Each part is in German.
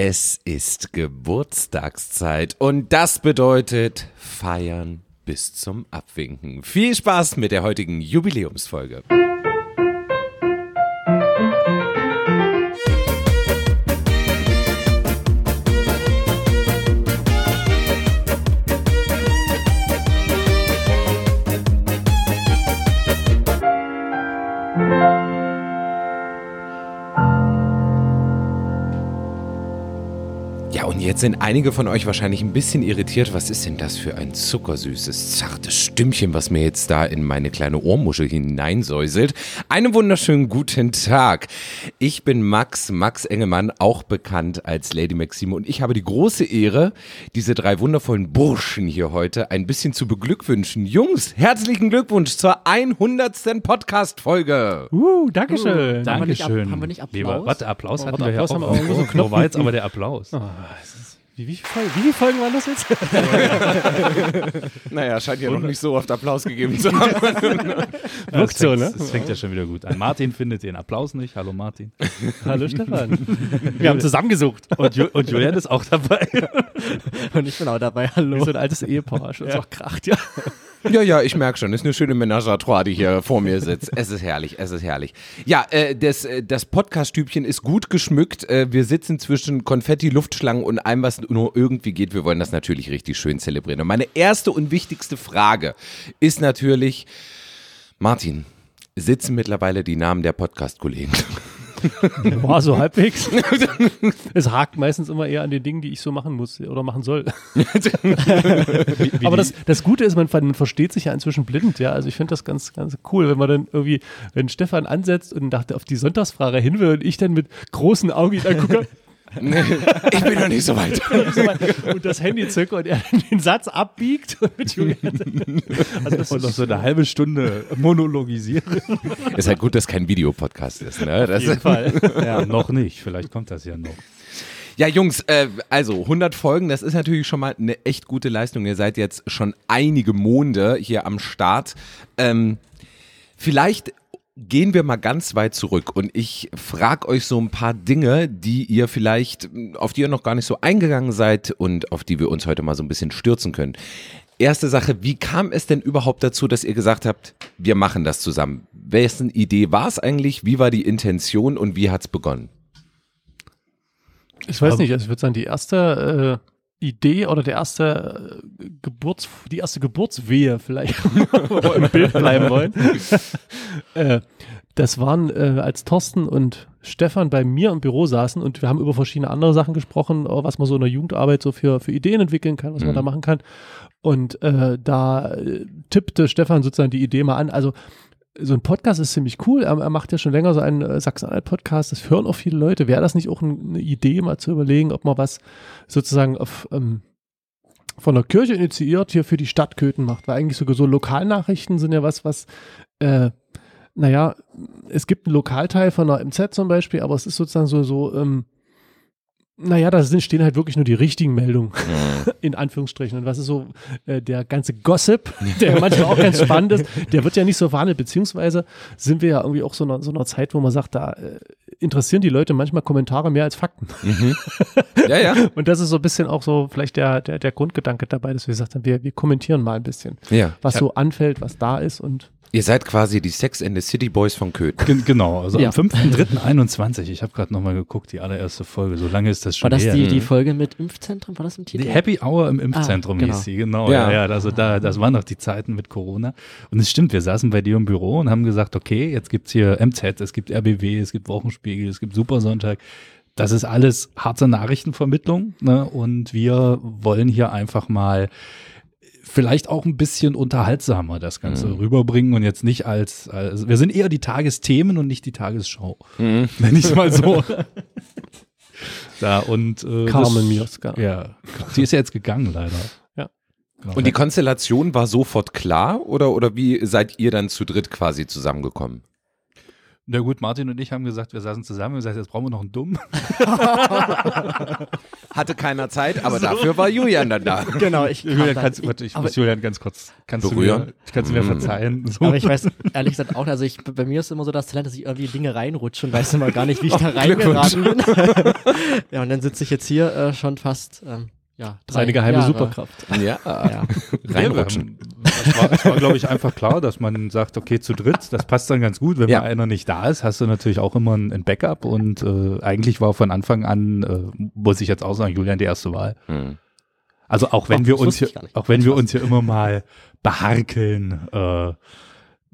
Es ist Geburtstagszeit und das bedeutet feiern bis zum Abwinken. Viel Spaß mit der heutigen Jubiläumsfolge. Jetzt sind einige von euch wahrscheinlich ein bisschen irritiert. Was ist denn das für ein zuckersüßes, zartes Stimmchen, was mir jetzt da in meine kleine Ohrmuschel hineinsäuselt? Einen wunderschönen guten Tag. Ich bin Max, Max Engelmann, auch bekannt als Lady Maxime. Und ich habe die große Ehre, diese drei wundervollen Burschen hier heute ein bisschen zu beglückwünschen. Jungs, herzlichen Glückwunsch zur 100. Podcast-Folge. Uh, Dankeschön. Uh, Dankeschön. Haben wir nicht Applaus? Lieber, warte, Applaus oh, hatten wir ja auch. Haben wir so Wo war jetzt aber der Applaus? Oh. Wie, wie, Folgen, wie viele Folgen waren das jetzt? naja, scheint ja noch nicht so oft Applaus gegeben zu haben. Wirkt so, ne? Das fängt ja schon wieder gut an. Martin findet den Applaus nicht. Hallo Martin. Hallo Stefan. Wir haben zusammengesucht. Und, Ju und Julian ist auch dabei. und ich bin auch dabei. Hallo. so ein altes Ehepaar. Schon ja. auch kracht, ja. Ja, ja, ich merke schon. Das ist eine schöne Ménage à trois, die hier vor mir sitzt. Es ist herrlich, es ist herrlich. Ja, äh, das, äh, das Podcast-Stübchen ist gut geschmückt. Äh, wir sitzen zwischen Konfetti, Luftschlangen und allem, was nur irgendwie geht. Wir wollen das natürlich richtig schön zelebrieren. Und meine erste und wichtigste Frage ist natürlich, Martin, sitzen mittlerweile die Namen der Podcast-Kollegen? Boah, so halbwegs. es hakt meistens immer eher an den Dingen, die ich so machen muss oder machen soll. Aber das, das Gute ist, man, man, versteht sich ja inzwischen blind, ja. Also ich finde das ganz, ganz cool, wenn man dann irgendwie, wenn Stefan ansetzt und dachte auf die Sonntagsfrage hin will und ich dann mit großen Augen dann gucke, ich bin noch nicht so weit. und das Handy zücke und er den Satz abbiegt. also das und noch so eine halbe Stunde monologisiert. Ist halt gut, dass kein Videopodcast ist. Ne? Auf jeden Fall. Ja, noch nicht. Vielleicht kommt das ja noch. Ja, Jungs, äh, also 100 Folgen, das ist natürlich schon mal eine echt gute Leistung. Ihr seid jetzt schon einige Monde hier am Start. Ähm, vielleicht gehen wir mal ganz weit zurück und ich frage euch so ein paar Dinge, die ihr vielleicht, auf die ihr noch gar nicht so eingegangen seid und auf die wir uns heute mal so ein bisschen stürzen können. Erste Sache, wie kam es denn überhaupt dazu, dass ihr gesagt habt, wir machen das zusammen? Wessen Idee war es eigentlich? Wie war die Intention und wie hat es begonnen? Ich weiß nicht, also ich würde sagen, die erste äh Idee oder der erste äh, Geburts, die erste Geburtswehe vielleicht, wo wir im Bild bleiben wollen. äh, das waren, äh, als Thorsten und Stefan bei mir im Büro saßen und wir haben über verschiedene andere Sachen gesprochen, was man so in der Jugendarbeit so für, für Ideen entwickeln kann, was mhm. man da machen kann. Und äh, da tippte Stefan sozusagen die Idee mal an. Also so ein Podcast ist ziemlich cool. Er, er macht ja schon länger so einen äh, Sachsen-Anhalt-Podcast. Das hören auch viele Leute. Wäre das nicht auch eine Idee, mal zu überlegen, ob man was sozusagen auf, ähm, von der Kirche initiiert hier für die Stadt Köthen macht? Weil eigentlich sogar so Lokalnachrichten sind ja was, was, äh, naja, es gibt einen Lokalteil von der MZ zum Beispiel, aber es ist sozusagen so, so, ähm, naja, da sind, stehen halt wirklich nur die richtigen Meldungen, mhm. in Anführungsstrichen. Und was ist so äh, der ganze Gossip, der manchmal auch ganz spannend ist, der wird ja nicht so verhandelt, beziehungsweise sind wir ja irgendwie auch so in so einer Zeit, wo man sagt, da äh, interessieren die Leute manchmal Kommentare mehr als Fakten. Mhm. Ja, ja. Und das ist so ein bisschen auch so vielleicht der, der, der Grundgedanke dabei, dass wir gesagt haben, wir, wir kommentieren mal ein bisschen, ja. was so anfällt, was da ist und Ihr seid quasi die Sex and the City Boys von Köthen. Gen genau, also ja. am 5.3.21. Ich habe gerade nochmal geguckt, die allererste Folge. So lange ist das schon War das her. Die, die Folge mit Impfzentrum? War das im Titel? Die Happy Hour im Impfzentrum ah, genau. hieß sie, genau. Ja, ja, also da, das waren noch die Zeiten mit Corona. Und es stimmt, wir saßen bei dir im Büro und haben gesagt, okay, jetzt gibt's hier MZ, es gibt RBW, es gibt Wochenspiegel, es gibt Supersonntag. Das ist alles harte Nachrichtenvermittlung. Ne? Und wir wollen hier einfach mal vielleicht auch ein bisschen unterhaltsamer das Ganze mhm. rüberbringen und jetzt nicht als, als, wir sind eher die Tagesthemen und nicht die Tagesschau. Mhm. Nenn ich mal so. da und äh, Carmen Mioska. Ja, die ist ja jetzt gegangen leider. Ja. Genau. Und die Konstellation war sofort klar oder, oder wie seid ihr dann zu dritt quasi zusammengekommen? Na gut, Martin und ich haben gesagt, wir saßen zusammen und gesagt, jetzt brauchen wir noch einen Dumm. Hatte keiner Zeit, aber so. dafür war Julian dann da. Genau, ich, Julian, kannst, ich, ich muss Julian ganz kurz, kannst berühren? du mir, kannst du mir mm. verzeihen? So. Aber ich weiß ehrlich gesagt auch, also ich, bei mir ist immer so das Talent, dass ich irgendwie Dinge reinrutsche und weiß immer gar nicht, wie ich da reingeraten bin. ja, und dann sitze ich jetzt hier äh, schon fast ähm, ja, Seine geheime Jahre. Superkraft. Ja, ja. reinrutschen. es war, war glaube ich, einfach klar, dass man sagt, okay, zu dritt, das passt dann ganz gut. Wenn ja. mal einer nicht da ist, hast du natürlich auch immer ein, ein Backup und äh, eigentlich war von Anfang an, äh, muss ich jetzt auch sagen, Julian die erste Wahl. Mhm. Also auch wenn Ach, wir uns hier, auch wenn wir uns hier immer mal beharkeln, äh,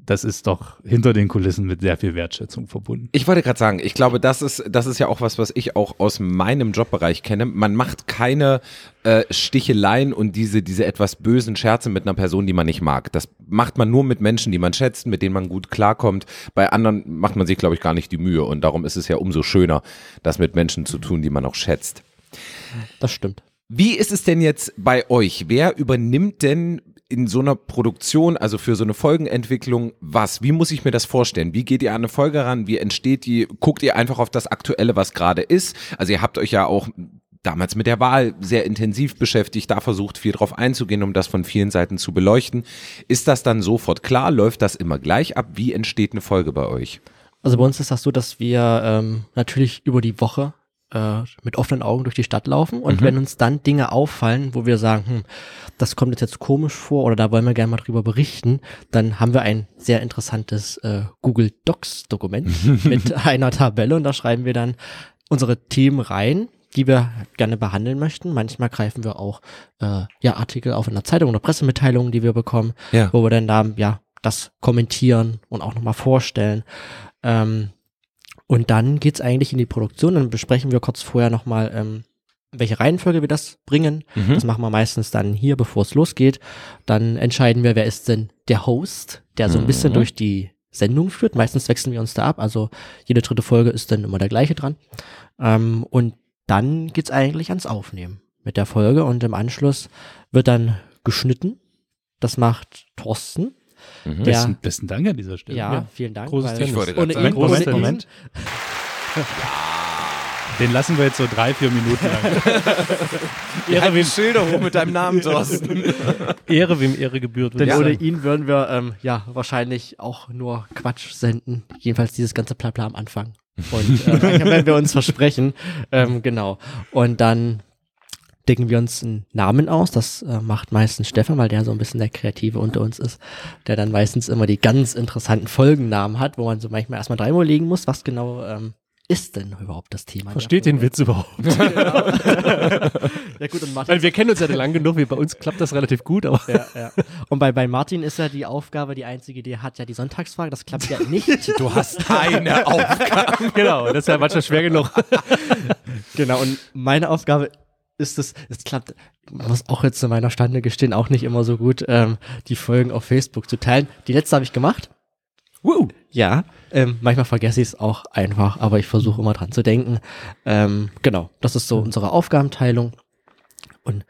das ist doch hinter den Kulissen mit sehr viel Wertschätzung verbunden. Ich wollte gerade sagen, ich glaube, das ist, das ist ja auch was, was ich auch aus meinem Jobbereich kenne. Man macht keine äh, Sticheleien und diese, diese etwas bösen Scherze mit einer Person, die man nicht mag. Das macht man nur mit Menschen, die man schätzt, mit denen man gut klarkommt. Bei anderen macht man sich, glaube ich, gar nicht die Mühe. Und darum ist es ja umso schöner, das mit Menschen zu tun, die man auch schätzt. Das stimmt. Wie ist es denn jetzt bei euch? Wer übernimmt denn in so einer Produktion, also für so eine Folgenentwicklung, was? Wie muss ich mir das vorstellen? Wie geht ihr an eine Folge ran? Wie entsteht die? Guckt ihr einfach auf das Aktuelle, was gerade ist? Also ihr habt euch ja auch damals mit der Wahl sehr intensiv beschäftigt, da versucht viel drauf einzugehen, um das von vielen Seiten zu beleuchten. Ist das dann sofort klar? Läuft das immer gleich ab? Wie entsteht eine Folge bei euch? Also bei uns ist das so, dass wir ähm, natürlich über die Woche äh, mit offenen Augen durch die Stadt laufen und mhm. wenn uns dann Dinge auffallen, wo wir sagen, hm, das kommt jetzt, jetzt komisch vor oder da wollen wir gerne mal drüber berichten, dann haben wir ein sehr interessantes äh, Google Docs Dokument mit einer Tabelle und da schreiben wir dann unsere Themen rein, die wir gerne behandeln möchten. Manchmal greifen wir auch äh, ja Artikel auf in der Zeitung oder Pressemitteilungen, die wir bekommen, ja. wo wir dann da ja das kommentieren und auch nochmal vorstellen. Ähm, und dann geht's eigentlich in die Produktion. Dann besprechen wir kurz vorher nochmal, ähm, welche Reihenfolge wir das bringen. Mhm. Das machen wir meistens dann hier, bevor es losgeht. Dann entscheiden wir, wer ist denn der Host, der so ein bisschen mhm. durch die Sendung führt. Meistens wechseln wir uns da ab. Also jede dritte Folge ist dann immer der gleiche dran. Ähm, und dann geht's eigentlich ans Aufnehmen mit der Folge und im Anschluss wird dann geschnitten. Das macht Thorsten. Mhm. Der, besten, besten Dank an dieser Stelle. Ja, ja. vielen Dank. Großes ich wollte ohne ihn, Moment, Moment, Moment. Den lassen wir jetzt so drei, vier Minuten lang. Ehre wem Schilder hoch mit deinem Namen, Thorsten. Ehre wem Ehre gebührt. Denn ja. ohne ihn würden wir ähm, ja wahrscheinlich auch nur Quatsch senden. Jedenfalls dieses ganze Blabla am Anfang. Und äh, werden wir uns versprechen. Ähm, genau. Und dann denken wir uns einen Namen aus. Das äh, macht meistens Stefan, weil der so ein bisschen der Kreative unter uns ist, der dann meistens immer die ganz interessanten Folgennamen hat, wo man so manchmal erstmal dreimal legen muss, was genau ähm, ist denn überhaupt das Thema? Versteht den Witz überhaupt? ja gut, und Martin. Weil wir kennen uns ja lang genug, wie bei uns klappt das relativ gut, aber. Ja, ja. Und bei, bei Martin ist ja die Aufgabe, die einzige, die hat ja die Sonntagsfrage, das klappt ja nicht. Du hast keine Aufgabe. genau, das ist ja manchmal schwer genug. genau, und meine Aufgabe ist es, es klappt, man muss auch jetzt zu meiner Stande gestehen, auch nicht immer so gut, ähm, die Folgen auf Facebook zu teilen. Die letzte habe ich gemacht. Woo. Ja, ähm, manchmal vergesse ich es auch einfach, aber ich versuche immer dran zu denken. Ähm, genau, das ist so unsere Aufgabenteilung. Und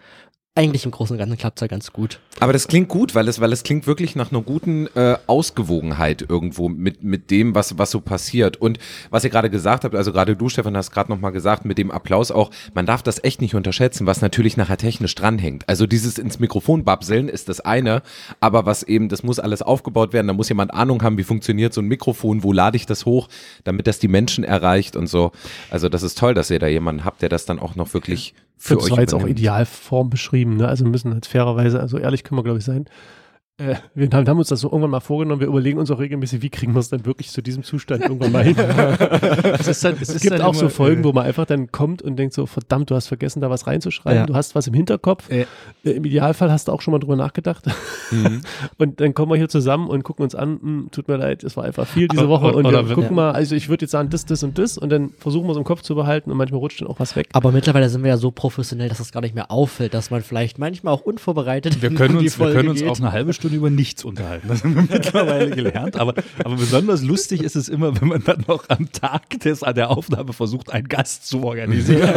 eigentlich im Großen und Ganzen klappt es ja ganz gut. Aber das klingt gut, weil es, weil es klingt wirklich nach einer guten äh, Ausgewogenheit irgendwo mit, mit dem, was, was so passiert. Und was ihr gerade gesagt habt, also gerade du, Stefan, hast gerade nochmal gesagt, mit dem Applaus auch, man darf das echt nicht unterschätzen, was natürlich nachher technisch dranhängt. Also dieses ins Mikrofon babseln ist das eine, aber was eben, das muss alles aufgebaut werden, da muss jemand Ahnung haben, wie funktioniert so ein Mikrofon, wo lade ich das hoch, damit das die Menschen erreicht und so. Also das ist toll, dass ihr da jemanden habt, der das dann auch noch wirklich für das euch war jetzt auch Idealform beschrieben, ne? Also müssen halt fairerweise, also ehrlich können wir, glaube ich, sein. Äh, wir haben, haben, uns das so irgendwann mal vorgenommen, wir überlegen uns auch regelmäßig, wie kriegen wir es dann wirklich zu diesem Zustand irgendwann mal hin. es, dann, es, es gibt auch so Folgen, äh, wo man einfach dann kommt und denkt so, verdammt, du hast vergessen, da was reinzuschreiben, ja. du hast was im Hinterkopf. Äh. Im Idealfall hast du auch schon mal drüber nachgedacht. Mhm. und dann kommen wir hier zusammen und gucken uns an, hm, tut mir leid, es war einfach viel diese Woche und wir gucken ja. mal, also ich würde jetzt sagen, das, das und das und dann versuchen wir es im Kopf zu behalten und manchmal rutscht dann auch was weg. Aber mittlerweile sind wir ja so professionell, dass es das gar nicht mehr auffällt, dass man vielleicht manchmal auch unvorbereitet wir können uns, wir können uns auch eine halbe Stunde über nichts unterhalten. Das haben wir mittlerweile gelernt. Aber, aber besonders lustig ist es immer, wenn man dann noch am Tag des, der Aufnahme versucht, einen Gast zu organisieren.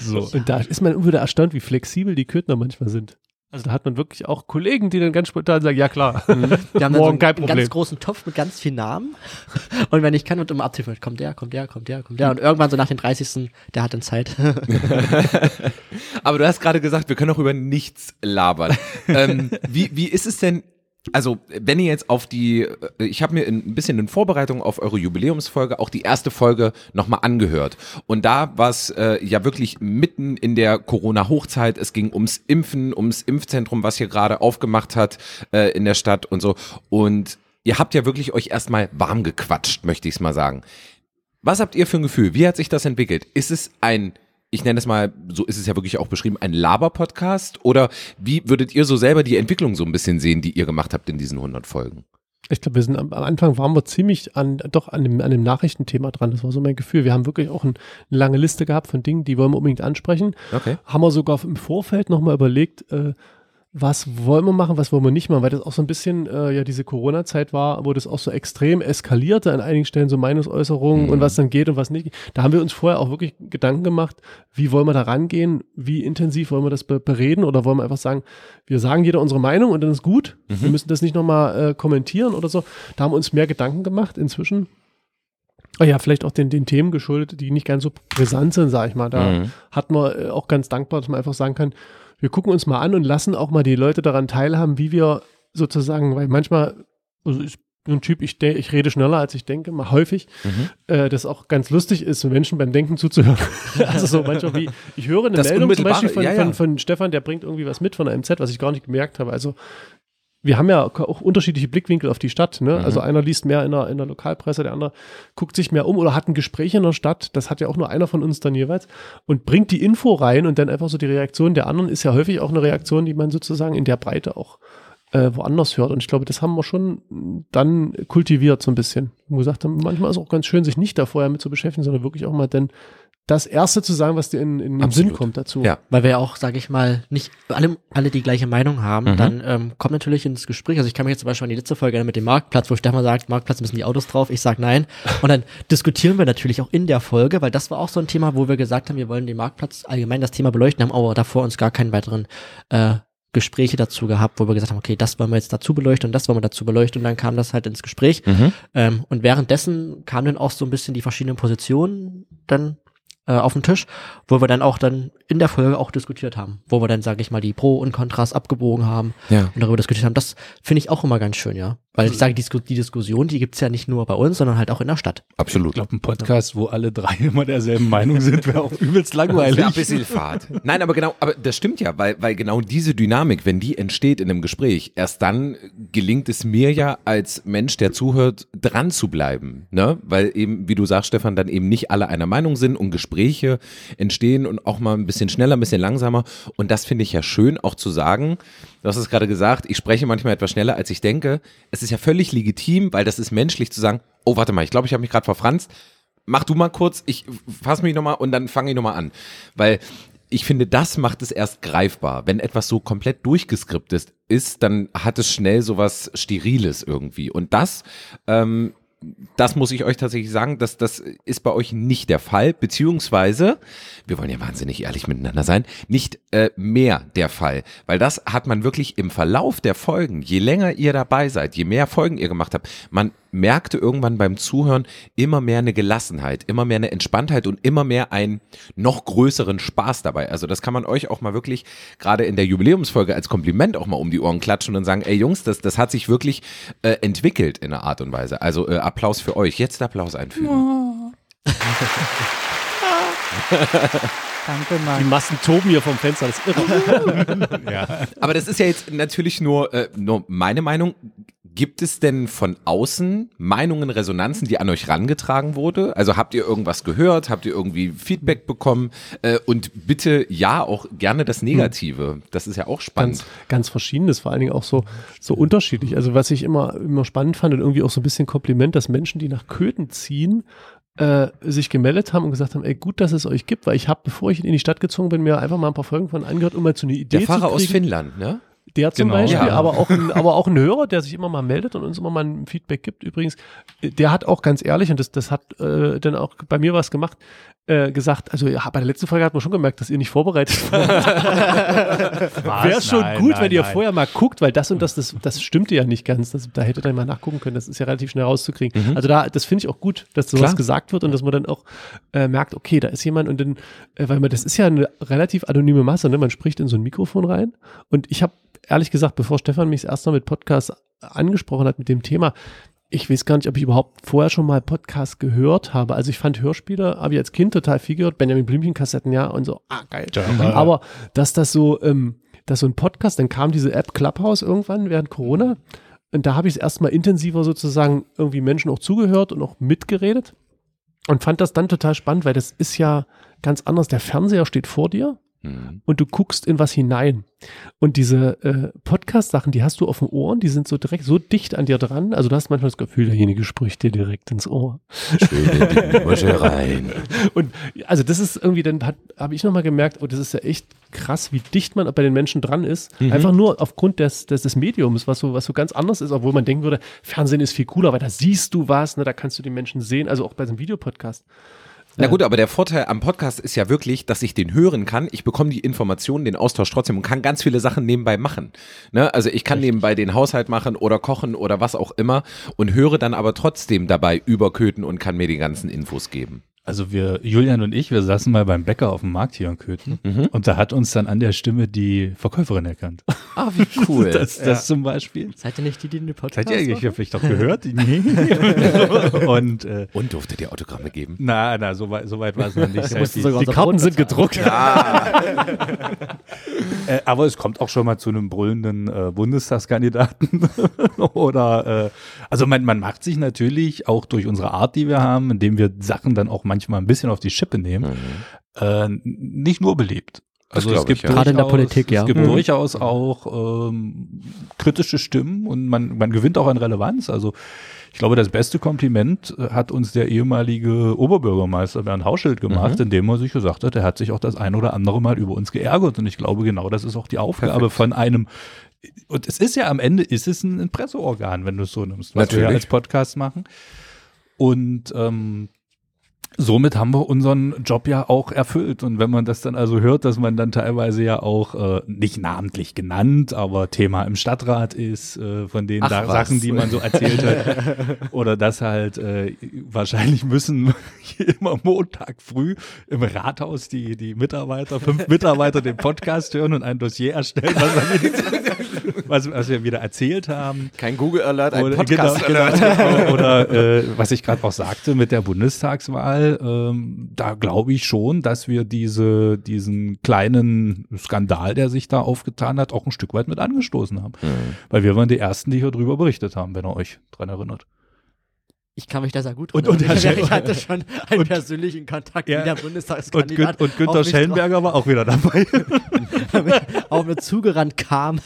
so. Und da ist man wieder erstaunt, wie flexibel die Köthner manchmal sind. Also da hat man wirklich auch Kollegen, die dann ganz spontan sagen, ja klar, wir haben dann Morgen so einen, einen ganz großen Topf mit ganz vielen Namen. Und wenn ich kann, wird immer abzählt, kommt der, kommt der, kommt der, kommt der. Und irgendwann so nach den 30. der hat dann Zeit. Aber du hast gerade gesagt, wir können auch über nichts labern. ähm, wie, wie ist es denn also, wenn ihr jetzt auf die, äh, ich habe mir ein bisschen in Vorbereitung auf eure Jubiläumsfolge auch die erste Folge nochmal angehört. Und da war es äh, ja wirklich mitten in der Corona-Hochzeit. Es ging ums Impfen, ums Impfzentrum, was hier gerade aufgemacht hat äh, in der Stadt und so. Und ihr habt ja wirklich euch erstmal warm gequatscht, möchte ich es mal sagen. Was habt ihr für ein Gefühl? Wie hat sich das entwickelt? Ist es ein ich nenne es mal, so ist es ja wirklich auch beschrieben, ein Laber-Podcast? Oder wie würdet ihr so selber die Entwicklung so ein bisschen sehen, die ihr gemacht habt in diesen 100 Folgen? Ich glaube, wir sind am, am, Anfang waren wir ziemlich an, doch an dem, an dem Nachrichtenthema dran. Das war so mein Gefühl. Wir haben wirklich auch ein, eine lange Liste gehabt von Dingen, die wollen wir unbedingt ansprechen. Okay. Haben wir sogar im Vorfeld nochmal überlegt, äh, was wollen wir machen, was wollen wir nicht machen, weil das auch so ein bisschen äh, ja diese Corona-Zeit war, wo das auch so extrem eskalierte an einigen Stellen, so Meinungsäußerungen mhm. und was dann geht und was nicht. Da haben wir uns vorher auch wirklich Gedanken gemacht, wie wollen wir da rangehen, wie intensiv wollen wir das be bereden oder wollen wir einfach sagen, wir sagen jeder unsere Meinung und dann ist gut, mhm. wir müssen das nicht nochmal äh, kommentieren oder so. Da haben wir uns mehr Gedanken gemacht inzwischen. Oh ja, vielleicht auch den, den Themen geschuldet, die nicht ganz so brisant sind, sag ich mal. Da mhm. hat man äh, auch ganz dankbar, dass man einfach sagen kann, wir gucken uns mal an und lassen auch mal die Leute daran teilhaben, wie wir sozusagen, weil manchmal, also ich bin ein Typ, ich, ich rede schneller, als ich denke, mal häufig, mhm. äh, das auch ganz lustig ist, Menschen beim Denken zuzuhören. also so manchmal wie, ich höre eine das Meldung zum Beispiel von, ja, ja. Von, von Stefan, der bringt irgendwie was mit von der MZ, was ich gar nicht gemerkt habe. Also wir haben ja auch unterschiedliche Blickwinkel auf die Stadt. Ne? Mhm. Also einer liest mehr in der, in der Lokalpresse, der andere guckt sich mehr um oder hat ein Gespräch in der Stadt. Das hat ja auch nur einer von uns dann jeweils und bringt die Info rein und dann einfach so die Reaktion der anderen ist ja häufig auch eine Reaktion, die man sozusagen in der Breite auch äh, woanders hört. Und ich glaube, das haben wir schon dann kultiviert so ein bisschen. Wo gesagt haben, manchmal ist es auch ganz schön, sich nicht da vorher mit zu beschäftigen, sondern wirklich auch mal dann das Erste zu sagen, was dir in, in den Sinn kommt dazu. Ja. Weil wir ja auch, sage ich mal, nicht alle, alle die gleiche Meinung haben, mhm. dann ähm, kommt natürlich ins Gespräch. Also ich kann mich jetzt zum Beispiel an die letzte Folge mit dem Marktplatz, wo Stefan sagt, Marktplatz müssen die Autos drauf, ich sage nein. Und dann diskutieren wir natürlich auch in der Folge, weil das war auch so ein Thema, wo wir gesagt haben, wir wollen den Marktplatz allgemein das Thema beleuchten, haben aber davor uns gar keinen weiteren äh, Gespräche dazu gehabt, wo wir gesagt haben, okay, das wollen wir jetzt dazu beleuchten und das wollen wir dazu beleuchten und dann kam das halt ins Gespräch. Mhm. Ähm, und währenddessen kamen dann auch so ein bisschen die verschiedenen Positionen dann äh, auf den Tisch, wo wir dann auch dann in der Folge auch diskutiert haben, wo wir dann, sage ich mal, die Pro und Kontras abgebogen haben ja. und darüber diskutiert haben. Das finde ich auch immer ganz schön, ja. Weil ich sage, die, die Diskussion, die gibt's ja nicht nur bei uns, sondern halt auch in der Stadt. Absolut. Ich glaube, ein Podcast, wo alle drei immer derselben Meinung sind, wäre auch übelst langweilig. Ja, ein bisschen Fahrt. Nein, aber genau, aber das stimmt ja, weil, weil genau diese Dynamik, wenn die entsteht in einem Gespräch, erst dann gelingt es mir ja als Mensch, der zuhört, dran zu bleiben. Ne? Weil eben, wie du sagst, Stefan, dann eben nicht alle einer Meinung sind und Gespräche entstehen und auch mal ein bisschen schneller, ein bisschen langsamer. Und das finde ich ja schön, auch zu sagen, du hast es gerade gesagt, ich spreche manchmal etwas schneller, als ich denke. Es ist ja völlig legitim, weil das ist menschlich zu sagen, oh, warte mal, ich glaube, ich habe mich gerade verfranst. Mach du mal kurz, ich fasse mich nochmal und dann fange ich nochmal an. Weil ich finde, das macht es erst greifbar. Wenn etwas so komplett durchgeskriptet ist, dann hat es schnell sowas Steriles irgendwie. Und das ähm, das muss ich euch tatsächlich sagen, dass das ist bei euch nicht der Fall, beziehungsweise, wir wollen ja wahnsinnig ehrlich miteinander sein, nicht äh, mehr der Fall, weil das hat man wirklich im Verlauf der Folgen, je länger ihr dabei seid, je mehr Folgen ihr gemacht habt, man merkte irgendwann beim Zuhören immer mehr eine Gelassenheit, immer mehr eine Entspanntheit und immer mehr einen noch größeren Spaß dabei. Also das kann man euch auch mal wirklich gerade in der Jubiläumsfolge als Kompliment auch mal um die Ohren klatschen und sagen, ey Jungs, das, das hat sich wirklich äh, entwickelt in einer Art und Weise. Also äh, Applaus für euch. Jetzt Applaus einfügen. Oh. Danke, Mann. Die Massen toben hier vom Fenster, das ist irre. ja. Aber das ist ja jetzt natürlich nur, äh, nur meine Meinung. Gibt es denn von außen Meinungen, Resonanzen, die an euch rangetragen wurde? Also habt ihr irgendwas gehört? Habt ihr irgendwie Feedback bekommen? Äh, und bitte ja auch gerne das Negative. Das ist ja auch spannend. Ganz, ganz verschiedenes, vor allen Dingen auch so, so unterschiedlich. Also was ich immer, immer spannend fand und irgendwie auch so ein bisschen Kompliment, dass Menschen, die nach Köthen ziehen, äh, sich gemeldet haben und gesagt haben, ey, gut, dass es euch gibt, weil ich habe, bevor ich in die Stadt gezogen bin, mir einfach mal ein paar Folgen von angehört, um mal zu eine Idee Der Fahrer aus Finnland, ne? Der zum Genau, Beispiel, ja. aber, auch ein, aber auch ein Hörer, der sich immer mal meldet und uns immer mal ein Feedback gibt. Übrigens, der hat auch ganz ehrlich, und das, das hat äh, dann auch bei mir was gemacht, äh, gesagt, also ja, bei der letzten Folge hat man schon gemerkt, dass ihr nicht vorbereitet wart. Wäre schon Nein, gut, nein, wenn ihr nein. vorher mal guckt, weil das und das, das, das stimmte ja nicht ganz. Das, da hättet ihr mal nachgucken können, das ist ja relativ schnell rauszukriegen. Also da, das finde ich auch gut, dass sowas Klar. gesagt wird und dass man dann auch äh, merkt, okay, da ist jemand und dann, äh, weil man, das ist ja eine relativ anonyme Masse, ne? Man spricht in so ein Mikrofon rein und ich habe ehrlich gesagt, bevor Stefan mich das erste Mal mit Podcast angesprochen hat mit dem Thema, ich weiß gar nicht, ob ich überhaupt vorher schon mal Podcast gehört habe. Also ich fand Hörspiele, habe ich als Kind total viel gehört, Benjamin Blümchen-Kassetten, ja, und so, ah, geil. Aber dass das so, ähm, dass so ein Podcast, dann kam diese App Clubhouse irgendwann während Corona und da habe ich es erstmal intensiver sozusagen irgendwie Menschen auch zugehört und auch mitgeredet und fand das dann total spannend, weil das ist ja ganz anders. Der Fernseher steht vor dir Mhm. und du guckst in was hinein. Und diese äh, Podcast-Sachen, die hast du auf den Ohren, die sind so direkt so dicht an dir dran. Also du hast manchmal das Gefühl, derjenige spricht dir direkt ins Ohr. rein. Und also das ist irgendwie, dann habe ich nochmal gemerkt, oh, das ist ja echt krass, wie dicht man bei den Menschen dran ist. Mhm. Einfach nur aufgrund des, des, des Mediums, was so, was so ganz anders ist, obwohl man denken würde, Fernsehen ist viel cooler, weil da siehst du was, ne, da kannst du die Menschen sehen, also auch bei so einem Videopodcast. Na gut, aber der Vorteil am Podcast ist ja wirklich, dass ich den hören kann. Ich bekomme die Informationen, den Austausch trotzdem und kann ganz viele Sachen nebenbei machen. Ne? Also ich kann nebenbei den Haushalt machen oder kochen oder was auch immer und höre dann aber trotzdem dabei überköten und kann mir die ganzen Infos geben. Also wir, Julian und ich, wir saßen mal beim Bäcker auf dem Markt hier in Köthen und da hat uns dann an der Stimme die Verkäuferin erkannt. Ah, wie cool. Das, das zum Beispiel. Seid ihr nicht die, die in den Podcast Seid ihr eigentlich, ich habe vielleicht doch gehört. Nee. und äh, und durftet ihr Autogramme geben? na, na, so weit, so weit war es noch nicht. mussten Die- Die Karten sind gedruckt. Äh, aber es kommt auch schon mal zu einem brüllenden äh, Bundestagskandidaten. Oder äh, also man, man macht sich natürlich auch durch unsere Art, die wir haben, indem wir Sachen dann auch manchmal ein bisschen auf die Schippe nehmen, äh, nicht nur belebt. Das Also es gibt ich, ja. Gerade in der Politik, ja. Es gibt Mhm. durchaus auch ähm, kritische Stimmen und man, man gewinnt auch an Relevanz. Also ich glaube, das beste Kompliment äh, hat uns der ehemalige Oberbürgermeister Bernd Hauschild gemacht, Mhm. indem er sich gesagt hat, er hat sich auch das ein oder andere Mal über uns geärgert. Und ich glaube, genau das ist auch die Aufgabe Perfekt. von einem und es ist ja am Ende, ist es ein Presseorgan, wenn du es so nimmst, was wir ja Natürlich. als Podcast machen. Und ähm, somit haben wir unseren Job ja auch erfüllt. Und wenn man das dann also hört, dass man dann teilweise ja auch äh, nicht namentlich genannt, aber Thema im Stadtrat ist, äh, von den Ach. Sachen, die man so erzählt hat, oder dass halt äh, wahrscheinlich müssen immer Montag früh im Rathaus die, die Mitarbeiter, fünf Mitarbeiter den Podcast hören und ein Dossier erstellen, was, wir- was, was wir wieder erzählt haben. Kein Google Alert, ein Oder, Podcast genau, Alert. genau. Oder äh, was ich gerade auch sagte mit der Bundestagswahl, ähm, da glaube ich schon, dass wir diese, diesen kleinen Skandal, der sich da aufgetan hat, auch ein Stück weit mit angestoßen haben. Weil wir waren die Ersten, die hier drüber berichtet haben, wenn ihr euch dran erinnert. Ich kann mich da sehr gut Und- und Herr ich, hatte schon einen und- persönlichen Kontakt Ja. mit der Und, Bundestagskandidat. Gün und Günther Schellenberger war auch wieder dabei. auf mir zugerannt kam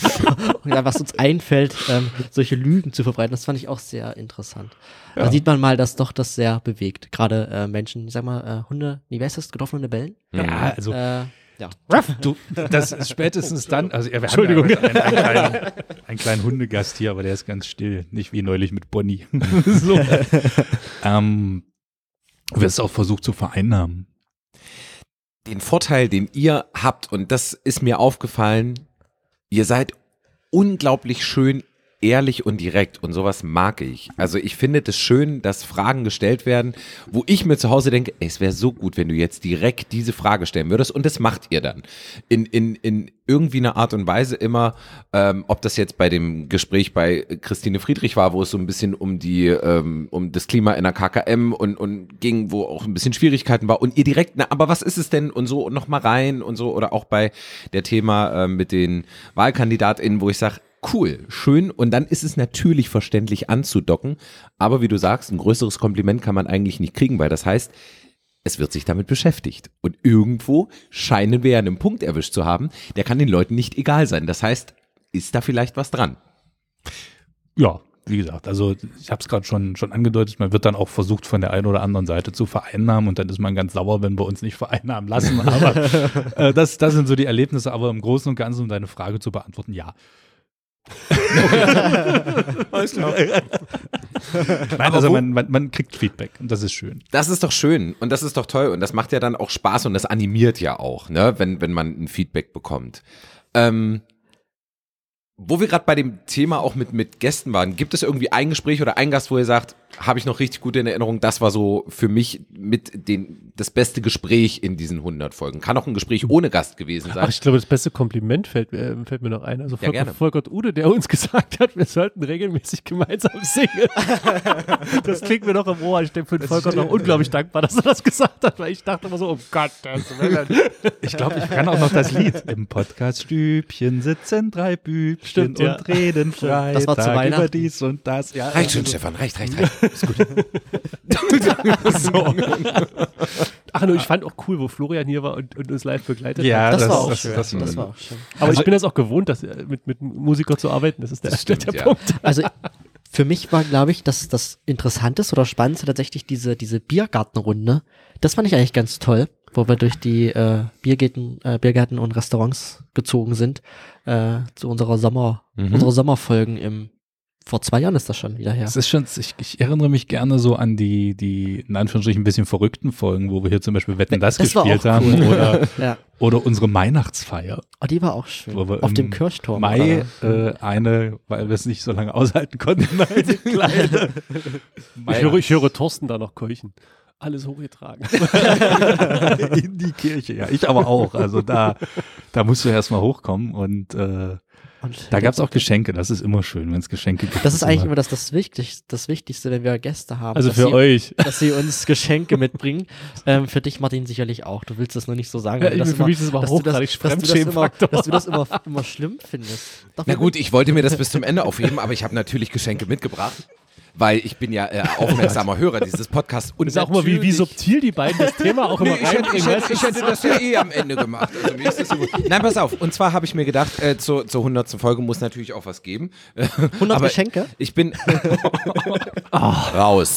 und dann, was uns einfällt, ähm, solche Lügen zu verbreiten. Das fand ich auch sehr interessant. Da sieht man mal, dass doch das sehr bewegt. Gerade äh, Menschen, ich sag mal, äh, Hunde, wie heißt das, getroffene Bellen? Ja, also Äh, ja. Du, das ist spätestens dann, also ja, wir Entschuldigung. haben ja einen, einen, kleinen, einen kleinen Hundegast hier, aber der ist ganz still, nicht wie neulich mit Bonnie. so. ähm, wir es auch versucht zu vereinnahmen. den Vorteil, den ihr habt, und das ist mir aufgefallen, ihr seid unglaublich schön ehrlich und direkt und sowas mag ich. Also ich finde es schön, dass Fragen gestellt werden, wo ich mir zu Hause denke, ey, es wäre so gut, wenn du jetzt direkt diese Frage stellen würdest und das macht ihr dann. In, in, in irgendwie einer Art und Weise immer, ähm, ob das jetzt bei dem Gespräch bei Christine Friedrich war, wo es so ein bisschen um die, ähm, um das Klima in der KKM und, und ging, wo auch ein bisschen Schwierigkeiten war und ihr direkt, na, aber was ist es denn und so und noch mal rein und so oder auch bei der Thema ähm, mit den WahlkandidatInnen, wo ich sage, cool, schön und dann ist es natürlich verständlich anzudocken, aber wie du sagst, ein größeres Kompliment kann man eigentlich nicht kriegen, weil das heißt, es wird sich damit beschäftigt. Und irgendwo scheinen wir ja einen Punkt erwischt zu haben, der kann den Leuten nicht egal sein. Das heißt, ist da vielleicht was dran? Ja, wie gesagt, also ich habe es gerade schon, schon angedeutet, man wird dann auch versucht, von der einen oder anderen Seite zu vereinnahmen und dann ist man ganz sauer, wenn wir uns nicht vereinnahmen lassen. Aber äh, das, das sind so die Erlebnisse, aber im Großen und Ganzen, um deine Frage zu beantworten, ja. Alles klar. Nein, also man, man, man, kriegt Feedback und das ist schön. Das ist doch schön und das ist doch toll und das macht ja dann auch Spaß und das animiert ja auch, ne, wenn, wenn man ein Feedback bekommt. Ähm, wo wir gerade bei dem Thema auch mit, mit Gästen waren, gibt es irgendwie ein Gespräch oder ein Gast, wo ihr sagt, habe ich noch richtig gut in Erinnerung, das war so für mich mit den, das beste Gespräch in diesen 100 Folgen. Kann auch ein Gespräch ohne Gast gewesen sein. Ach, ich glaube, das beste Kompliment fällt, äh, fällt mir noch ein. Also Volker, ja, Volker Ude, der uns gesagt hat, wir sollten regelmäßig gemeinsam singen. das klingt mir noch im Ohr. Ich bin für den Volker noch unglaublich dankbar, dass er das gesagt hat, weil ich dachte immer so, oh Gott, das Ich glaube, ich kann auch noch das Lied. Im Podcast-Stübchen sitzen drei Bübchen Stimmt, und ja. reden frei. Das war zu Weihnachten. über dies und das. Ja, reicht schon, Stefan, reicht, reicht, reicht. Ist gut. so. Ach, nur, ich fand auch cool, wo Florian hier war und, und uns live begleitet ja, hat. Das, das, war auch das, schön. Das, das war auch schön. Aber also, ich bin das auch gewohnt, dass, äh, mit, mit Musiker zu arbeiten. Das ist der, stimmt, der. Punkt. Also für mich war, glaube ich, das, das Interessanteste oder Spannendste tatsächlich diese, diese Biergartenrunde. Das fand ich eigentlich ganz toll, wo wir durch die äh, Biergärten, äh, Biergärten und Restaurants gezogen sind, äh, zu unserer Sommer, mhm. unserer Sommerfolgen im vor zwei Jahren ist das schon wieder her. Es ist schon, ich, ich, erinnere mich gerne so an die, die in Anführungsstrichen ein bisschen verrückten Folgen, wo wir hier zum Beispiel Wetten das, das gespielt haben cool. oder, ja. oder unsere Weihnachtsfeier. Oh, die war auch schön. Auf dem Kirchturm. Mai äh, eine, weil wir es nicht so lange aushalten konnten, eine kleine. ich, höre, ich höre Thorsten da noch keuchen alles hochgetragen. In die Kirche, ja. Ich aber auch. Also da, da musst du erstmal hochkommen und äh, und da gab es auch Geschenke, das ist immer schön, wenn es Geschenke gibt. Das ist eigentlich immer das, das, Wichtigste, das Wichtigste, wenn wir Gäste haben. Also für sie, euch. Dass sie uns Geschenke mitbringen. Ähm, für dich, Martin, sicherlich auch. Du willst das nur nicht so sagen. Ja, für immer, mich ist es aber hochgradig dass, dass, du das immer, dass du das immer, immer schlimm findest. Doch, Na gut, ich wollte mir das bis zum Ende aufheben, aber ich habe natürlich Geschenke mitgebracht weil ich bin ja äh, aufmerksamer Hörer dieses Podcasts. Und auch mal, wie, wie subtil die beiden das Thema auch immer nee, ich, hätte, ich, hätte, ich hätte das ja eh am Ende gemacht. Also mir ist das so gut. Nein, pass auf. Und zwar habe ich mir gedacht, äh, zur, zur 100. Folge muss natürlich auch was geben. 100 Aber Geschenke? Ich bin oh, raus.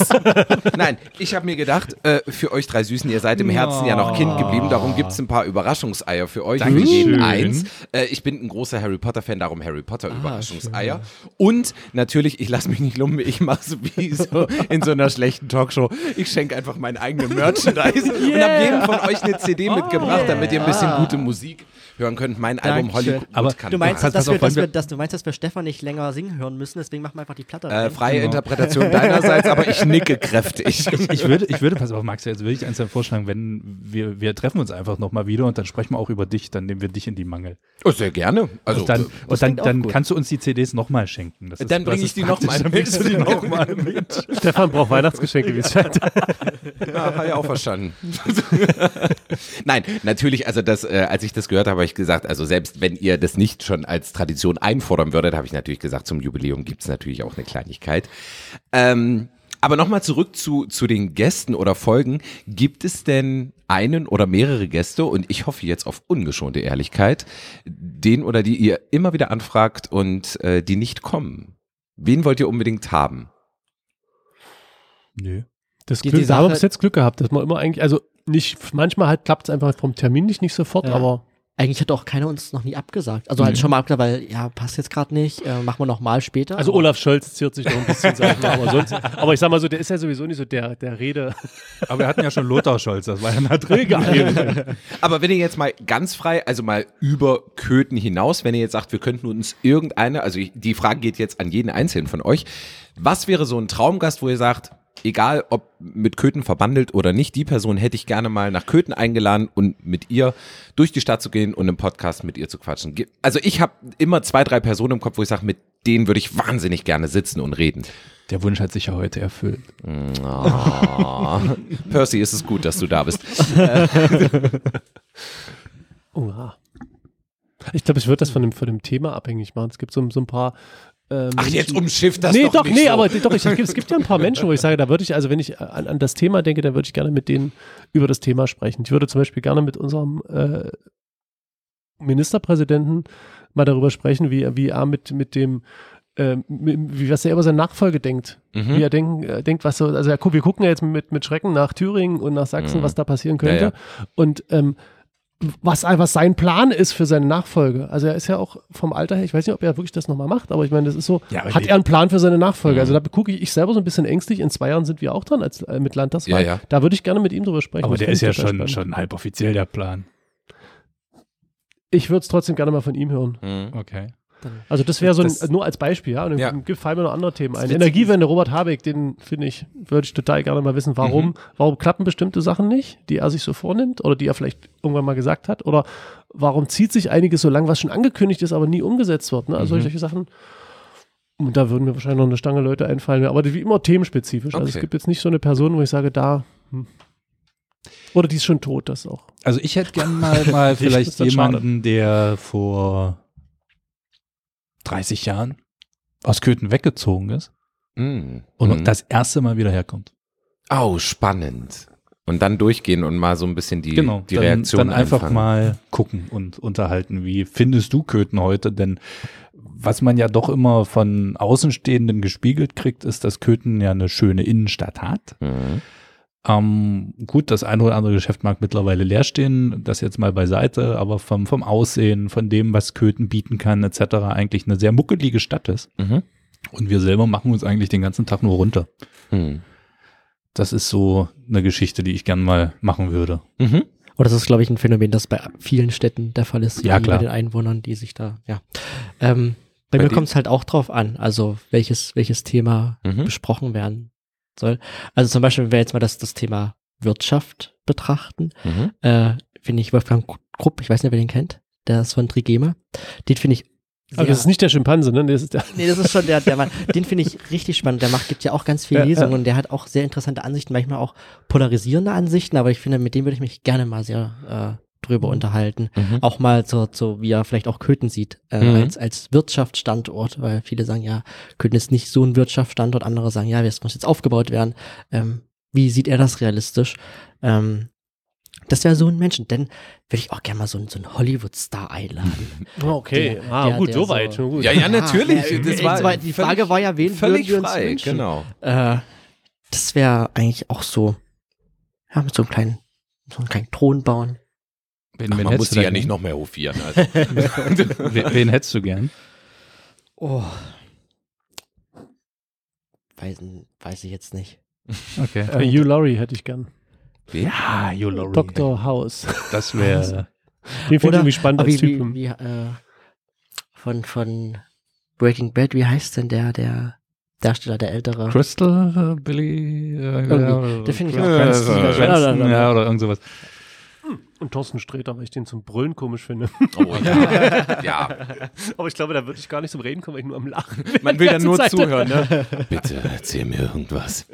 Nein, ich habe mir gedacht, äh, für euch drei Süßen, ihr seid im Herzen oh. ja noch Kind geblieben, darum gibt es ein paar Überraschungseier für euch. Dankeschön. Wir geben eins. Äh, ich bin ein großer Harry Potter-Fan, darum Harry Potter ah. Und natürlich, ich lasse mich nicht lumpen, ich mache so wie so in so einer schlechten Talkshow. Ich schenke einfach meinen eigenen Merchandise yeah. und habe jedem von euch eine CD oh, mitgebracht, yeah. damit ihr ein bisschen gute Musik hören könnt. Mein Dankeschön. Album Hollywood Aber du meinst, dass, wir, dass, wir, dass, du meinst, dass wir Stefan nicht länger singen hören müssen, deswegen machen wir einfach die Platte. Äh, freie genau. Interpretation deinerseits, aber ich nicke kräftig. Ich, ich, würde, ich würde, pass auf, Max, jetzt würde ich eins vorschlagen, wenn wir, wir treffen uns einfach nochmal wieder und dann sprechen wir auch über dich, dann nehmen wir dich in die Mangel. Oh, sehr gerne. Also, und dann, und dann, dann kannst du uns die CDs nochmal schenken. Ist, dann bringe ich die nochmal mit. Noch mit. Stefan braucht Weihnachtsgeschenke, wie es scheint. Ja, habe ich auch verstanden. Nein, natürlich, also das, äh, als ich das gehört habe, habe ich gesagt, also selbst wenn ihr das nicht schon als Tradition einfordern würdet, habe ich natürlich gesagt, zum Jubiläum gibt es natürlich auch eine Kleinigkeit. Ähm, aber nochmal zurück zu, zu den Gästen oder Folgen. Gibt es denn einen oder mehrere Gäste, und ich hoffe jetzt auf ungeschonte Ehrlichkeit, den oder die ihr immer wieder anfragt und äh, die nicht kommen? Wen wollt ihr unbedingt haben? Nö. Das die, Glück, die da haben wir bis jetzt Glück gehabt, dass man immer eigentlich, also nicht, manchmal halt klappt es einfach vom Termin nicht, nicht sofort, ja. aber eigentlich hat auch keiner uns noch nie abgesagt. Also halt mhm. schon mal abgesagt, weil, ja, passt jetzt gerade nicht, äh, machen wir noch mal später. Also Olaf Scholz ziert sich noch ein bisschen, sag ich mal, aber sonst, aber ich sag mal so, der ist ja sowieso nicht so der, der Rede. Aber wir hatten ja schon Lothar Scholz, das war ja nah drin. aber wenn ihr jetzt mal ganz frei, also mal über Köthen hinaus, wenn ihr jetzt sagt, wir könnten uns irgendeine, also die Frage geht jetzt an jeden Einzelnen von euch, was wäre so ein Traumgast, wo ihr sagt, egal ob mit Köthen verbandelt oder nicht, die Person hätte ich gerne mal nach Köthen eingeladen und mit ihr durch die Stadt zu gehen und im Podcast mit ihr zu quatschen. Also ich habe immer zwei, drei Personen im Kopf, wo ich sage, mit denen würde ich wahnsinnig gerne sitzen und reden. Der Wunsch hat sich ja heute erfüllt. Oh. Percy, ist es gut, dass du da bist. Oha. Ich glaube, ich würde das von dem, von dem Thema abhängig machen. Es gibt so, so ein paar ähm, Ach, jetzt umschifft das nee, doch, doch nicht Nee, so. aber doch, ich, es gibt ja ein paar Menschen, wo ich sage, da würde ich, also wenn ich an, an, das Thema denke, da würde ich gerne mit denen über das Thema sprechen. Ich würde zum Beispiel gerne mit unserem äh, Ministerpräsidenten mal darüber sprechen, wie, wie er mit, mit dem äh, wie was er über seine Nachfolge denkt. Mhm. Wie er denk, äh, denkt, was so, also ja, wir gucken ja jetzt mit, mit Schrecken nach Thüringen und nach Sachsen, mhm. was da passieren könnte. Ja, ja. Und ähm, was einfach sein Plan ist für seine Nachfolge. Also er ist ja auch vom Alter her, ich weiß nicht, ob er wirklich das nochmal macht, aber ich meine, das ist so, ja, hat er einen Plan für seine Nachfolge? Also mhm. Also da gucke ich, ich selber so ein bisschen ängstlich. In zwei Jahren sind wir auch dran als äh, mit Landtagswahl. Ja, ja. Da würde ich gerne mit ihm drüber sprechen. Aber der ist ja schon, schon halb offiziell der Plan. Ich würde es trotzdem gerne mal von ihm hören. Mhm. Okay. Also das wäre so ein, nur als Beispiel, ja. Und ja. gibt fallen mir noch andere Themen ein. Energiewende, Robert Habeck, den finde ich, würde ich total gerne mal wissen, warum, mhm. warum klappen bestimmte Sachen nicht, die er sich so vornimmt oder die er vielleicht irgendwann mal gesagt hat oder warum zieht sich einiges so lang, was schon angekündigt ist, aber nie umgesetzt wird. Ne? Also mhm. solche Sachen. Und da würden mir wahrscheinlich noch eine Stange Leute einfallen, aber wie immer themenspezifisch. Okay. Also es gibt jetzt nicht so eine Person, wo ich sage, da. Hm. Oder die ist schon tot, das auch. Also ich hätte gern mal, mal vielleicht jemanden, der vor 30 Jahren aus Köthen weggezogen ist mm. und mm. das erste Mal wieder herkommt. Oh, spannend. Und dann durchgehen und mal so ein bisschen die, genau, die Reaktion dann, dann einfach mal gucken und unterhalten. Wie findest du Köthen heute? Denn was man ja doch immer von Außenstehenden gespiegelt kriegt, ist, dass Köthen ja eine schöne Innenstadt hat. Mhm. Ähm, gut, das eine oder andere Geschäft mag mittlerweile leer stehen, das jetzt mal beiseite, aber vom, vom Aussehen, von dem, was Köthen bieten kann, etc., eigentlich eine sehr muckelige Stadt ist. Mhm. Und wir selber machen uns eigentlich den ganzen Tag nur runter. Mhm. Das ist so eine Geschichte, die ich gern mal machen würde. Mhm. Und das ist, glaube ich, ein Phänomen, das bei vielen Städten der Fall ist. Ja, klar. Bei den Einwohnern, die sich da, ja. Ähm, bei, bei mir kommt es halt auch drauf an, also welches, welches Thema mhm. besprochen werden soll. Also zum Beispiel, wenn wir jetzt mal das, das Thema Wirtschaft betrachten, mhm. äh, finde ich Wolfgang Krupp, ich weiß nicht, wer den kennt, der ist von Trigema, den finde ich aber das ist nicht der Schimpanse, ne? Das ist der nee, das ist schon der, der Mann. Den finde ich richtig spannend. Der macht, gibt ja auch ganz viele Lesungen ja. und der hat auch sehr interessante Ansichten, manchmal auch polarisierende Ansichten, aber ich finde, mit dem würde ich mich gerne mal sehr äh, drüber mhm. unterhalten. Mhm. Auch mal so, so, wie er vielleicht auch Köthen sieht, äh, mhm. als, als Wirtschaftsstandort, weil viele sagen, ja, Köthen ist nicht so ein Wirtschaftsstandort, andere sagen, ja, es muss jetzt aufgebaut werden. Ähm, wie sieht er das realistisch? Ähm, das wäre so ein Menschen, denn würde ich auch gerne mal so, einen, so einen Hollywood-Star einladen. Okay, der, ah, der, gut, soweit. So, ja, ja, natürlich. Ja, das war die Frage war ja, wen völlig wir uns frei, wünschen? genau. Äh, das wäre eigentlich auch so, ja, mit so einem kleinen, so einem kleinen Thron bauen. Wen, Ach, wen man muss sie ja nicht noch mehr hofieren. Also. wen, wen, hättest du gern? Oh. Weiß, weiß ich jetzt nicht. Okay. Uh, Hugh Laurie hätte ich gern. Wen? Ja, Hugh Laurie. Dr. House. Das wäre. Den finde ich irgendwie spannend als wie, Typen. Wie, äh, von, von Breaking Bad, wie heißt denn der, der Darsteller, der ältere? Crystal, äh, Billy, äh, ja, der finde ich auch äh, ganz äh, ja, oder irgend sowas. Und Thorsten Sträter, weil ich den zum Brüllen komisch finde. Oh ja. ja. Aber ich glaube, da würde ich gar nicht zum Reden kommen, weil ich nur am Lachen bin. Man will dann nur Zeit. zuhören, ne? Bitte erzähl mir irgendwas.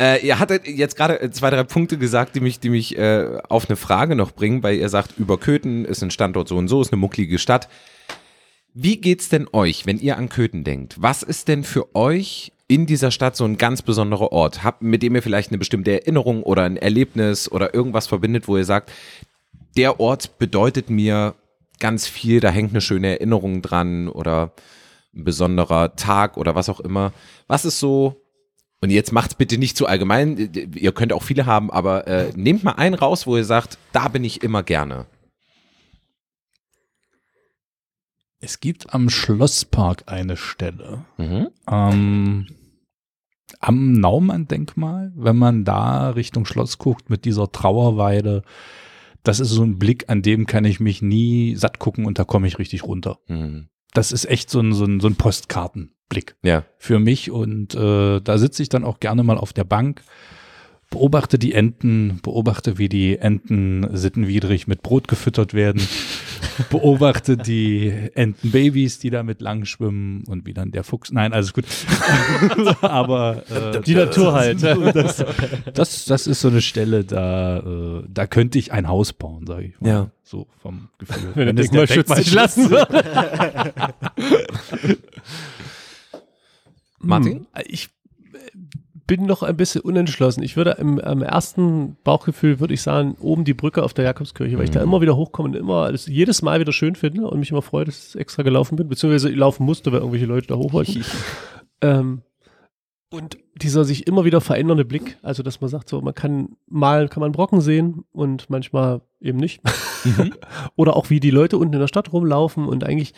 äh, ihr hattet jetzt gerade zwei, drei Punkte gesagt, die mich, die mich äh, auf eine Frage noch bringen, weil ihr sagt, über Köthen ist ein Standort so und so, ist eine mucklige Stadt. Wie geht's denn euch, wenn ihr an Köthen denkt? Was ist denn für euch in dieser Stadt so ein ganz besonderer Ort habt, mit dem ihr vielleicht eine bestimmte Erinnerung oder ein Erlebnis oder irgendwas verbindet, wo ihr sagt, der Ort bedeutet mir ganz viel, da hängt eine schöne Erinnerung dran oder ein besonderer Tag oder was auch immer. Was ist so, und jetzt macht's bitte nicht zu allgemein, ihr könnt auch viele haben, aber äh, nehmt mal einen raus, wo ihr sagt, da bin ich immer gerne. Es gibt am Schlosspark eine Stelle. Mhm. Ähm, am Naumann-Denkmal, wenn man da Richtung Schloss guckt mit dieser Trauerweide, das ist so ein Blick, an dem kann ich mich nie satt gucken und da komme ich richtig runter. Mhm. Das ist echt so ein, so ein, so ein Postkartenblick ja. für mich und äh, da sitze ich dann auch gerne mal auf der Bank beobachte die Enten, beobachte, wie die Enten sittenwidrig mit Brot gefüttert werden, beobachte die Entenbabys, die damit lang schwimmen und wie dann der Fuchs, nein, alles gut. Aber äh, die Natur halt. Das, das, das, ist so eine Stelle, da, äh, da könnte ich ein Haus bauen, sage ich mal. Ja. So vom Gefühl. Wenn, Wenn das Denkmal schützen lassen würde. Martin? Ich bin noch ein bisschen unentschlossen. Ich würde im, im ersten Bauchgefühl würde ich sagen, oben die Brücke auf der Jakobskirche, weil ich da Mhm. immer wieder hochkomme und immer jedes Mal wieder schön finde und mich immer freue, dass ich extra gelaufen bin, beziehungsweise laufen musste, weil irgendwelche Leute da hoch wollten. ähm, und dieser sich immer wieder verändernde Blick, also dass man sagt, so man kann mal kann man Brocken sehen und manchmal eben nicht. Mhm. Oder auch wie die Leute unten in der Stadt rumlaufen und eigentlich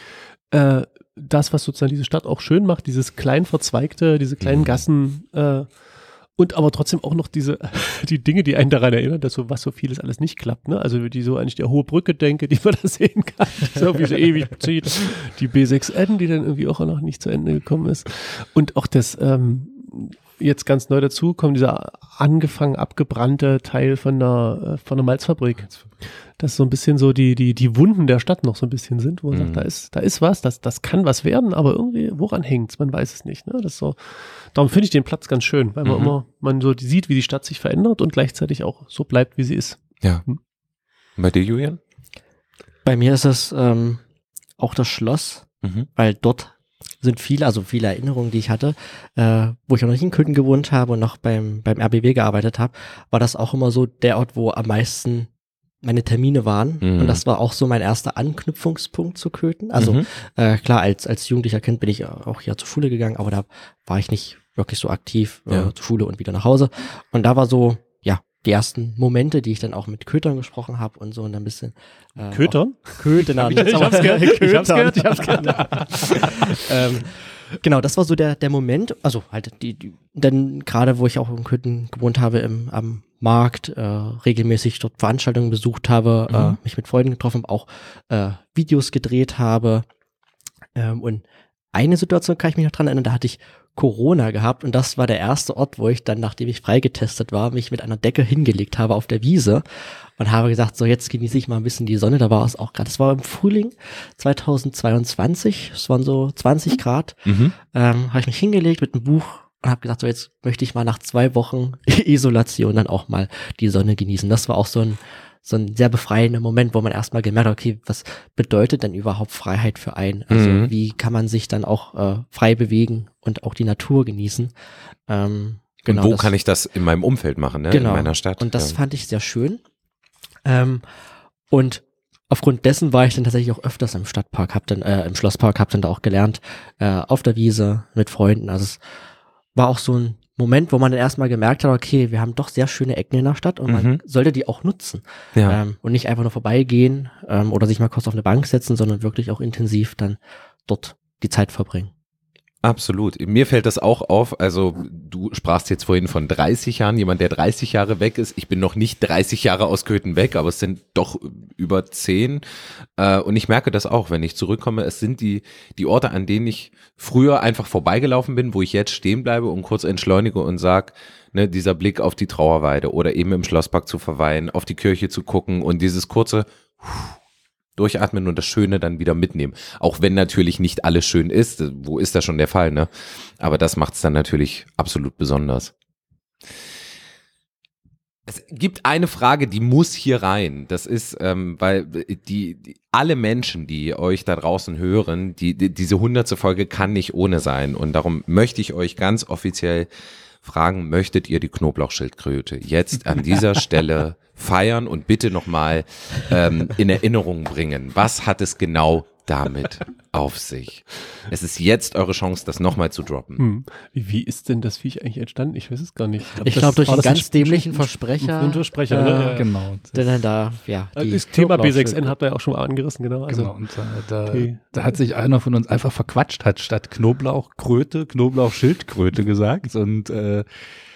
äh, das, was sozusagen diese Stadt auch schön macht, dieses klein verzweigte, diese kleinen Mhm. Gassen äh, und aber trotzdem auch noch diese die Dinge, die einen daran erinnern, dass so was so vieles alles nicht klappt. Ne? Also die so eigentlich die hohe Brücke denke, die man da sehen kann, die so wie so ewig zieht, die B6N, die dann irgendwie auch noch nicht zu Ende gekommen ist und auch das ähm, jetzt ganz neu dazu kommt dieser angefangen abgebrannte Teil von der äh, von der Malzfabrik dass so ein bisschen so die, die, die Wunden der Stadt noch so ein bisschen sind, wo man Mhm. sagt, da ist, da ist was, das, das kann was werden, aber irgendwie, woran hängt's? Man weiß es nicht. Ne? Das so, darum finde ich den Platz ganz schön, weil man Mhm. immer, man so sieht, wie die Stadt sich verändert und gleichzeitig auch so bleibt, wie sie ist. Ja. Hm. Und bei dir, Julian? Bei mir ist es ähm, auch das Schloss, Mhm. weil dort sind viele, also viele Erinnerungen, die ich hatte, äh, wo ich auch noch nicht in Köthen gewohnt habe und noch beim, beim RBB gearbeitet habe, war das auch immer so der Ort, wo am meisten meine Termine waren. Mhm. Und das war auch so mein erster Anknüpfungspunkt zu Köthen. Also Mhm. äh, klar, als, als jugendlicher Kind bin ich auch hier zur Schule gegangen, aber da war ich nicht wirklich so aktiv äh, Ja. zur Schule und wieder nach Hause. Und da war so, die ersten Momente, die ich dann auch mit Kötern gesprochen habe und so und ein bisschen äh, Kötern? auch Köthenern. Ich hab's gehört, ich hab's gehört, ich hab's gehört. ähm, genau, das war so der, der Moment, also halt die, die denn gerade wo ich auch in Köthen gewohnt habe, im, am Markt, äh, regelmäßig dort Veranstaltungen besucht habe, Mhm. äh, mich mit Freunden getroffen, auch äh, Videos gedreht habe. Ähm, und eine Situation kann ich mich noch dran erinnern, da hatte ich Corona gehabt und das war der erste Ort, wo ich dann, nachdem ich freigetestet war, mich mit einer Decke hingelegt habe auf der Wiese und habe gesagt, so jetzt genieße ich mal ein bisschen die Sonne. Da war es auch gerade, das war im Frühling 2022, es waren so 20 Grad, Mhm. ähm, habe ich mich hingelegt mit einem Buch und habe gesagt, so jetzt möchte ich mal nach zwei Wochen Isolation dann auch mal die Sonne genießen. Das war auch so ein so ein sehr befreiender Moment, wo man erstmal gemerkt hat, okay, was bedeutet denn überhaupt Freiheit für einen? Also Mhm. wie kann man sich dann auch äh, frei bewegen und auch die Natur genießen? Ähm, genau, und wo das- kann ich das in meinem Umfeld machen, ne? Genau. in meiner Stadt? und das ja. fand ich sehr schön. Ähm, und aufgrund dessen war ich dann tatsächlich auch öfters im Stadtpark, hab dann, äh, im Schlosspark, hab dann da auch gelernt, äh, auf der Wiese mit Freunden. Also es war auch so ein Moment, wo man dann erstmal gemerkt hat, okay, wir haben doch sehr schöne Ecken in der Stadt und Mhm. man sollte die auch nutzen. ja. Ähm, und nicht einfach nur vorbeigehen ähm, oder sich mal kurz auf eine Bank setzen, sondern wirklich auch intensiv dann dort die Zeit verbringen. Absolut. Mir fällt das auch auf. Also du sprachst jetzt vorhin von 30 Jahren, jemand, der 30 Jahre weg ist. Ich bin noch nicht 30 Jahre aus Köthen weg, aber es sind doch über 10. Äh, Und ich merke das auch, wenn ich zurückkomme. Es sind die, die Orte, an denen ich früher einfach vorbeigelaufen bin, wo ich jetzt stehen bleibe und kurz entschleunige und sag, ne, dieser Blick auf die Trauerweide oder eben im Schlosspark zu verweilen, auf die Kirche zu gucken und dieses kurze Durchatmen und das Schöne dann wieder mitnehmen. Auch wenn natürlich nicht alles schön ist. Wo ist das schon der Fall, ne? Aber das macht es dann natürlich absolut besonders. Es gibt eine Frage, die muss hier rein. Das ist, ähm, weil die, die alle Menschen, die euch da draußen hören, die, die diese hundertste Folge kann nicht ohne sein. Und darum möchte ich euch ganz offiziell fragen, möchtet ihr die Knoblauchschildkröte jetzt an dieser Stelle feiern und bitte nochmal ähm, in Erinnerung bringen? Was hat es genau damit auf sich? Es ist jetzt eure Chance, das nochmal zu droppen. Hm. Wie, wie ist denn das Viech eigentlich entstanden? Ich weiß es gar nicht. Ich glaube, durch einen ganz dämlichen Sp- Versprecher. Ein Versprecher, äh, ne? Ja. Genau. Der dann da, ja. Äh, die Das Thema B6N Knoblauchschildkröte. hat er ja auch schon mal angerissen, genau. Also, genau. Und äh, da, Okay. da hat sich einer von uns einfach verquatscht, hat statt Knoblauchkröte Knoblauchschildkröte gesagt. Und äh,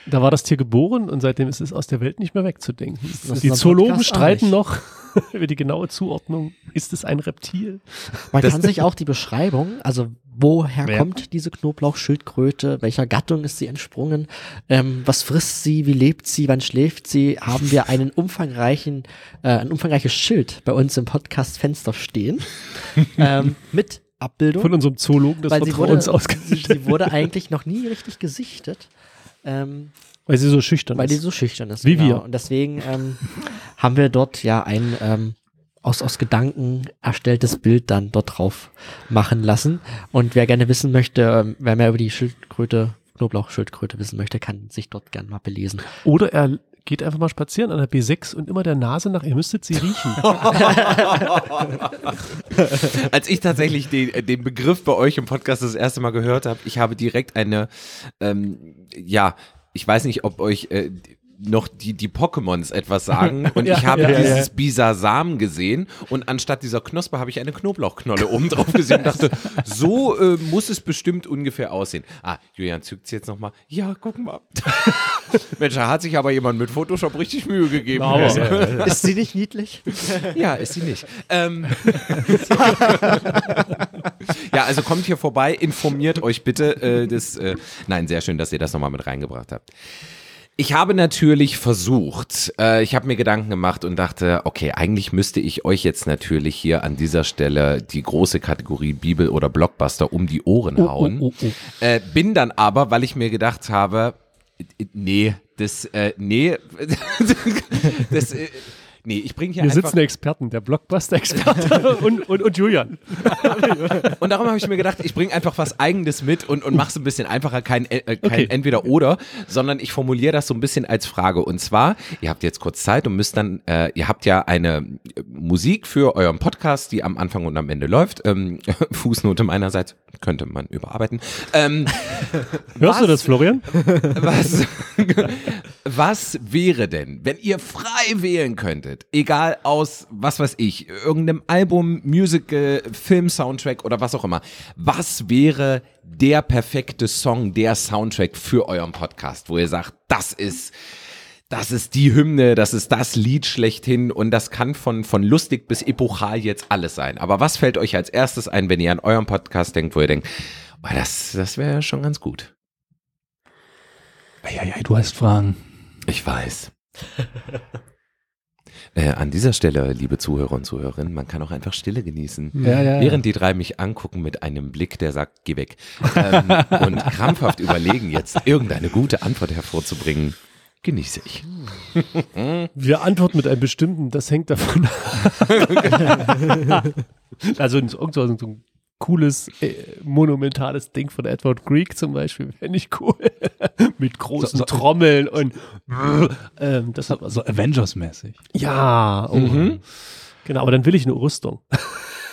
Da war das Tier geboren und seitdem ist es aus der Welt nicht mehr wegzudenken. Das die Zoologen Podcast streiten noch über die genaue Zuordnung. Ist es ein Reptil? Man Das- kann sich auch die Beschreibung, also woher Ja. kommt diese Knoblauchschildkröte, welcher Gattung ist sie entsprungen, ähm, was frisst sie, wie lebt sie, wann schläft sie, haben wir einen umfangreichen, äh, ein umfangreiches Schild bei uns im Podcast-Fenster stehen ähm, mit Abbildung, Von unserem Zoologen weil sie Vertrauens wurde, ausgestellt. sie wurde eigentlich noch nie richtig gesichtet. Ähm, Weil sie so schüchtern weil die ist. so schüchtern ist. Wie genau. wir. Und deswegen ähm, haben wir dort ja ein ähm, aus, aus Gedanken erstelltes Bild dann dort drauf machen lassen. Und wer gerne wissen möchte, ähm, wer mehr über die Schildkröte Knoblauchschildkröte wissen möchte, kann sich dort gern mal belesen. Oder er geht einfach mal spazieren an der B6 und immer der Nase nach, ihr müsstet sie riechen. Als ich tatsächlich den, den Begriff bei euch im Podcast das erste Mal gehört habe, ich habe direkt eine, ähm, ja, ich weiß nicht, ob euch äh, noch die, die Pokémons etwas sagen und Ja, ich habe ja, ja, dieses Bisasam gesehen und anstatt dieser Knospe habe ich eine Knoblauchknolle oben drauf gesehen und dachte, so äh, muss es bestimmt ungefähr aussehen. Ah, Julian zückt jetzt nochmal. Ja, guck mal. Mensch, da hat sich aber jemand mit Photoshop richtig Mühe gegeben. Aber- Ist sie nicht niedlich? Ja, ist sie nicht. Ähm, ja, also kommt hier vorbei, informiert euch bitte. Äh, das, äh, nein, sehr schön, dass ihr das nochmal mit reingebracht habt. Ich habe natürlich versucht, äh, ich habe mir Gedanken gemacht und dachte, okay, eigentlich müsste ich euch jetzt natürlich hier an dieser Stelle die große Kategorie Bibel oder Blockbuster um die Ohren hauen. oh, oh. Äh, bin dann aber, weil ich mir gedacht habe, äh, nee, das, äh, nee, das, äh, nee, ich bringe hier Hier einfach sitzen Experten, der Blockbuster-Experte und, und, und Julian. Und darum habe ich mir gedacht, ich bringe einfach was Eigenes mit und, und mache es ein bisschen einfacher, kein, äh, kein Okay. Entweder-Oder, sondern ich formuliere das so ein bisschen als Frage. Und zwar, ihr habt jetzt kurz Zeit und müsst dann, äh, ihr habt ja eine äh, Musik für euren Podcast, die am Anfang und am Ende läuft. Ähm, Fußnote meinerseits, könnte man überarbeiten. Ähm, Hörst du das, Florian? was, was wäre denn, wenn ihr frei wählen könntet, egal aus, was weiß ich, irgendeinem Album, Musical, Film, Soundtrack oder was auch immer, was wäre der perfekte Song, der Soundtrack für euren Podcast, wo ihr sagt, das ist, das ist die Hymne, das ist das Lied schlechthin und das kann von, von lustig bis epochal jetzt alles sein. Aber was fällt euch als erstes ein, wenn ihr an euren Podcast denkt, wo ihr denkt, oh, das, das wäre schon ganz gut? Eieiei, du hast Fragen. Ich weiß. äh, an dieser Stelle, liebe Zuhörer und Zuhörerinnen, man kann auch einfach Stille genießen. Ja, ja. Während die drei mich angucken mit einem Blick, der sagt, geh weg. Ähm, und krampfhaft überlegen, jetzt irgendeine gute Antwort hervorzubringen, genieße ich. Wir antworten mit einem bestimmten, das hängt davon ab. also so ein cooles, äh, monumentales Ding von Edward Greek zum Beispiel, fände ich cool. mit großen So- so- Trommeln und ähm, das hat So Avengers-mäßig. Ja, oh. genau, aber dann will ich eine Rüstung.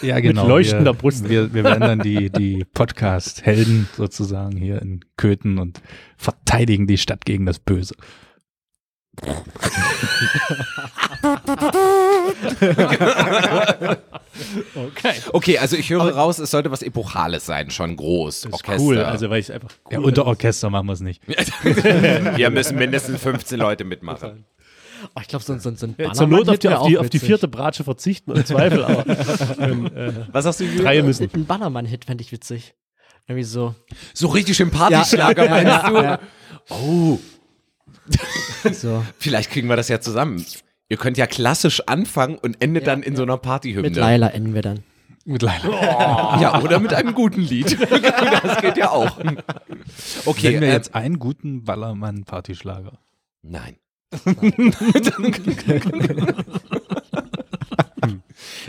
Ja, Mit leuchtender wir, Brust. Wir, wir werden dann die, die Podcast-Helden sozusagen hier in Köthen und verteidigen die Stadt gegen das Böse. Okay. Okay, also ich höre raus, es sollte was Epochales sein, schon groß. Das ist Orchester. cool, also weil ich es einfach cool Ja, unter Orchester machen wir es nicht. Hier müssen mindestens 15 Leute mitmachen. Oh, ich glaube, so, so, so ein Ja, zur Not auf die, auf, die, auch auf die vierte Bratsche verzichten, im Zweifel, aber ähm, äh, Was sagst du, Julian? drei müssen. Ein Bannermann-Hit fände ich witzig. Irgendwie so. So richtig schön Partyschlager, meinst du? ja, Oh, ja. so. vielleicht kriegen wir das ja zusammen. Ihr könnt ja klassisch anfangen und endet Ja, dann in ja. so einer Partyhymne. Mit Laila enden wir dann. Mit Leila. Ja, oder mit einem guten Lied. das geht ja auch. Okay, Kennen wir äh, jetzt einen guten Ballermann-Partyschlager? Nein.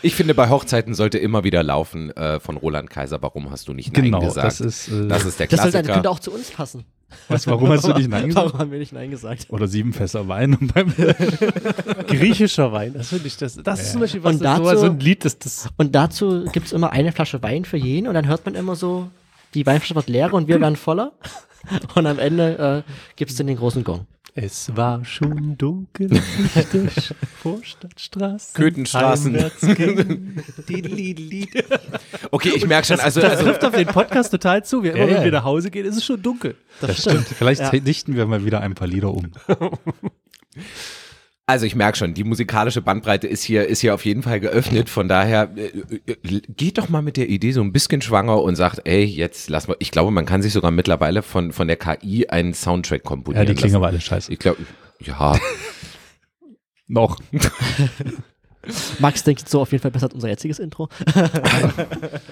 ich finde, bei Hochzeiten sollte immer wieder laufen äh, von Roland Kaiser, warum hast du nicht Nein Genau, gesagt? das ist, äh, das ist der Das Klassiker. könnte auch zu uns passen. was, warum hast du nicht Nein gesagt? Warum haben wir nicht Nein gesagt? Oder sieben Fässer Wein und beim Griechischer Wein, das finde ich, das, das ist zum Beispiel was, Und das, so, dazu- so ein Lied, das, das Und dazu gibt es immer eine Flasche Wein für jeden und dann hört man immer so, die Weinflasche wird leer und wir werden voller. Und am Ende äh, gibt es dann den großen Gong. Es war schon dunkel durch die Vorstadtstraßen. Köthenstraßen. Okay, ich merke schon, also, Das also trifft auf den Podcast total zu. Wir, immer Ja, wenn ja. wir nach Hause gehen, ist es schon dunkel. Das stimmt. Vielleicht Ja. dichten wir mal wieder ein paar Lieder um. Also ich merke schon, die musikalische Bandbreite ist hier, ist hier auf jeden Fall geöffnet. Von daher äh, äh, geht doch mal mit der Idee so ein bisschen schwanger und sagt, ey, jetzt lass mal. Ich glaube, man kann sich sogar mittlerweile von, von der KI einen Soundtrack Ja, komponieren die klingen aber alle scheiße. Ich glaube, ja. Noch. Max denkt so auf jeden Fall besser als unser jetziges Intro.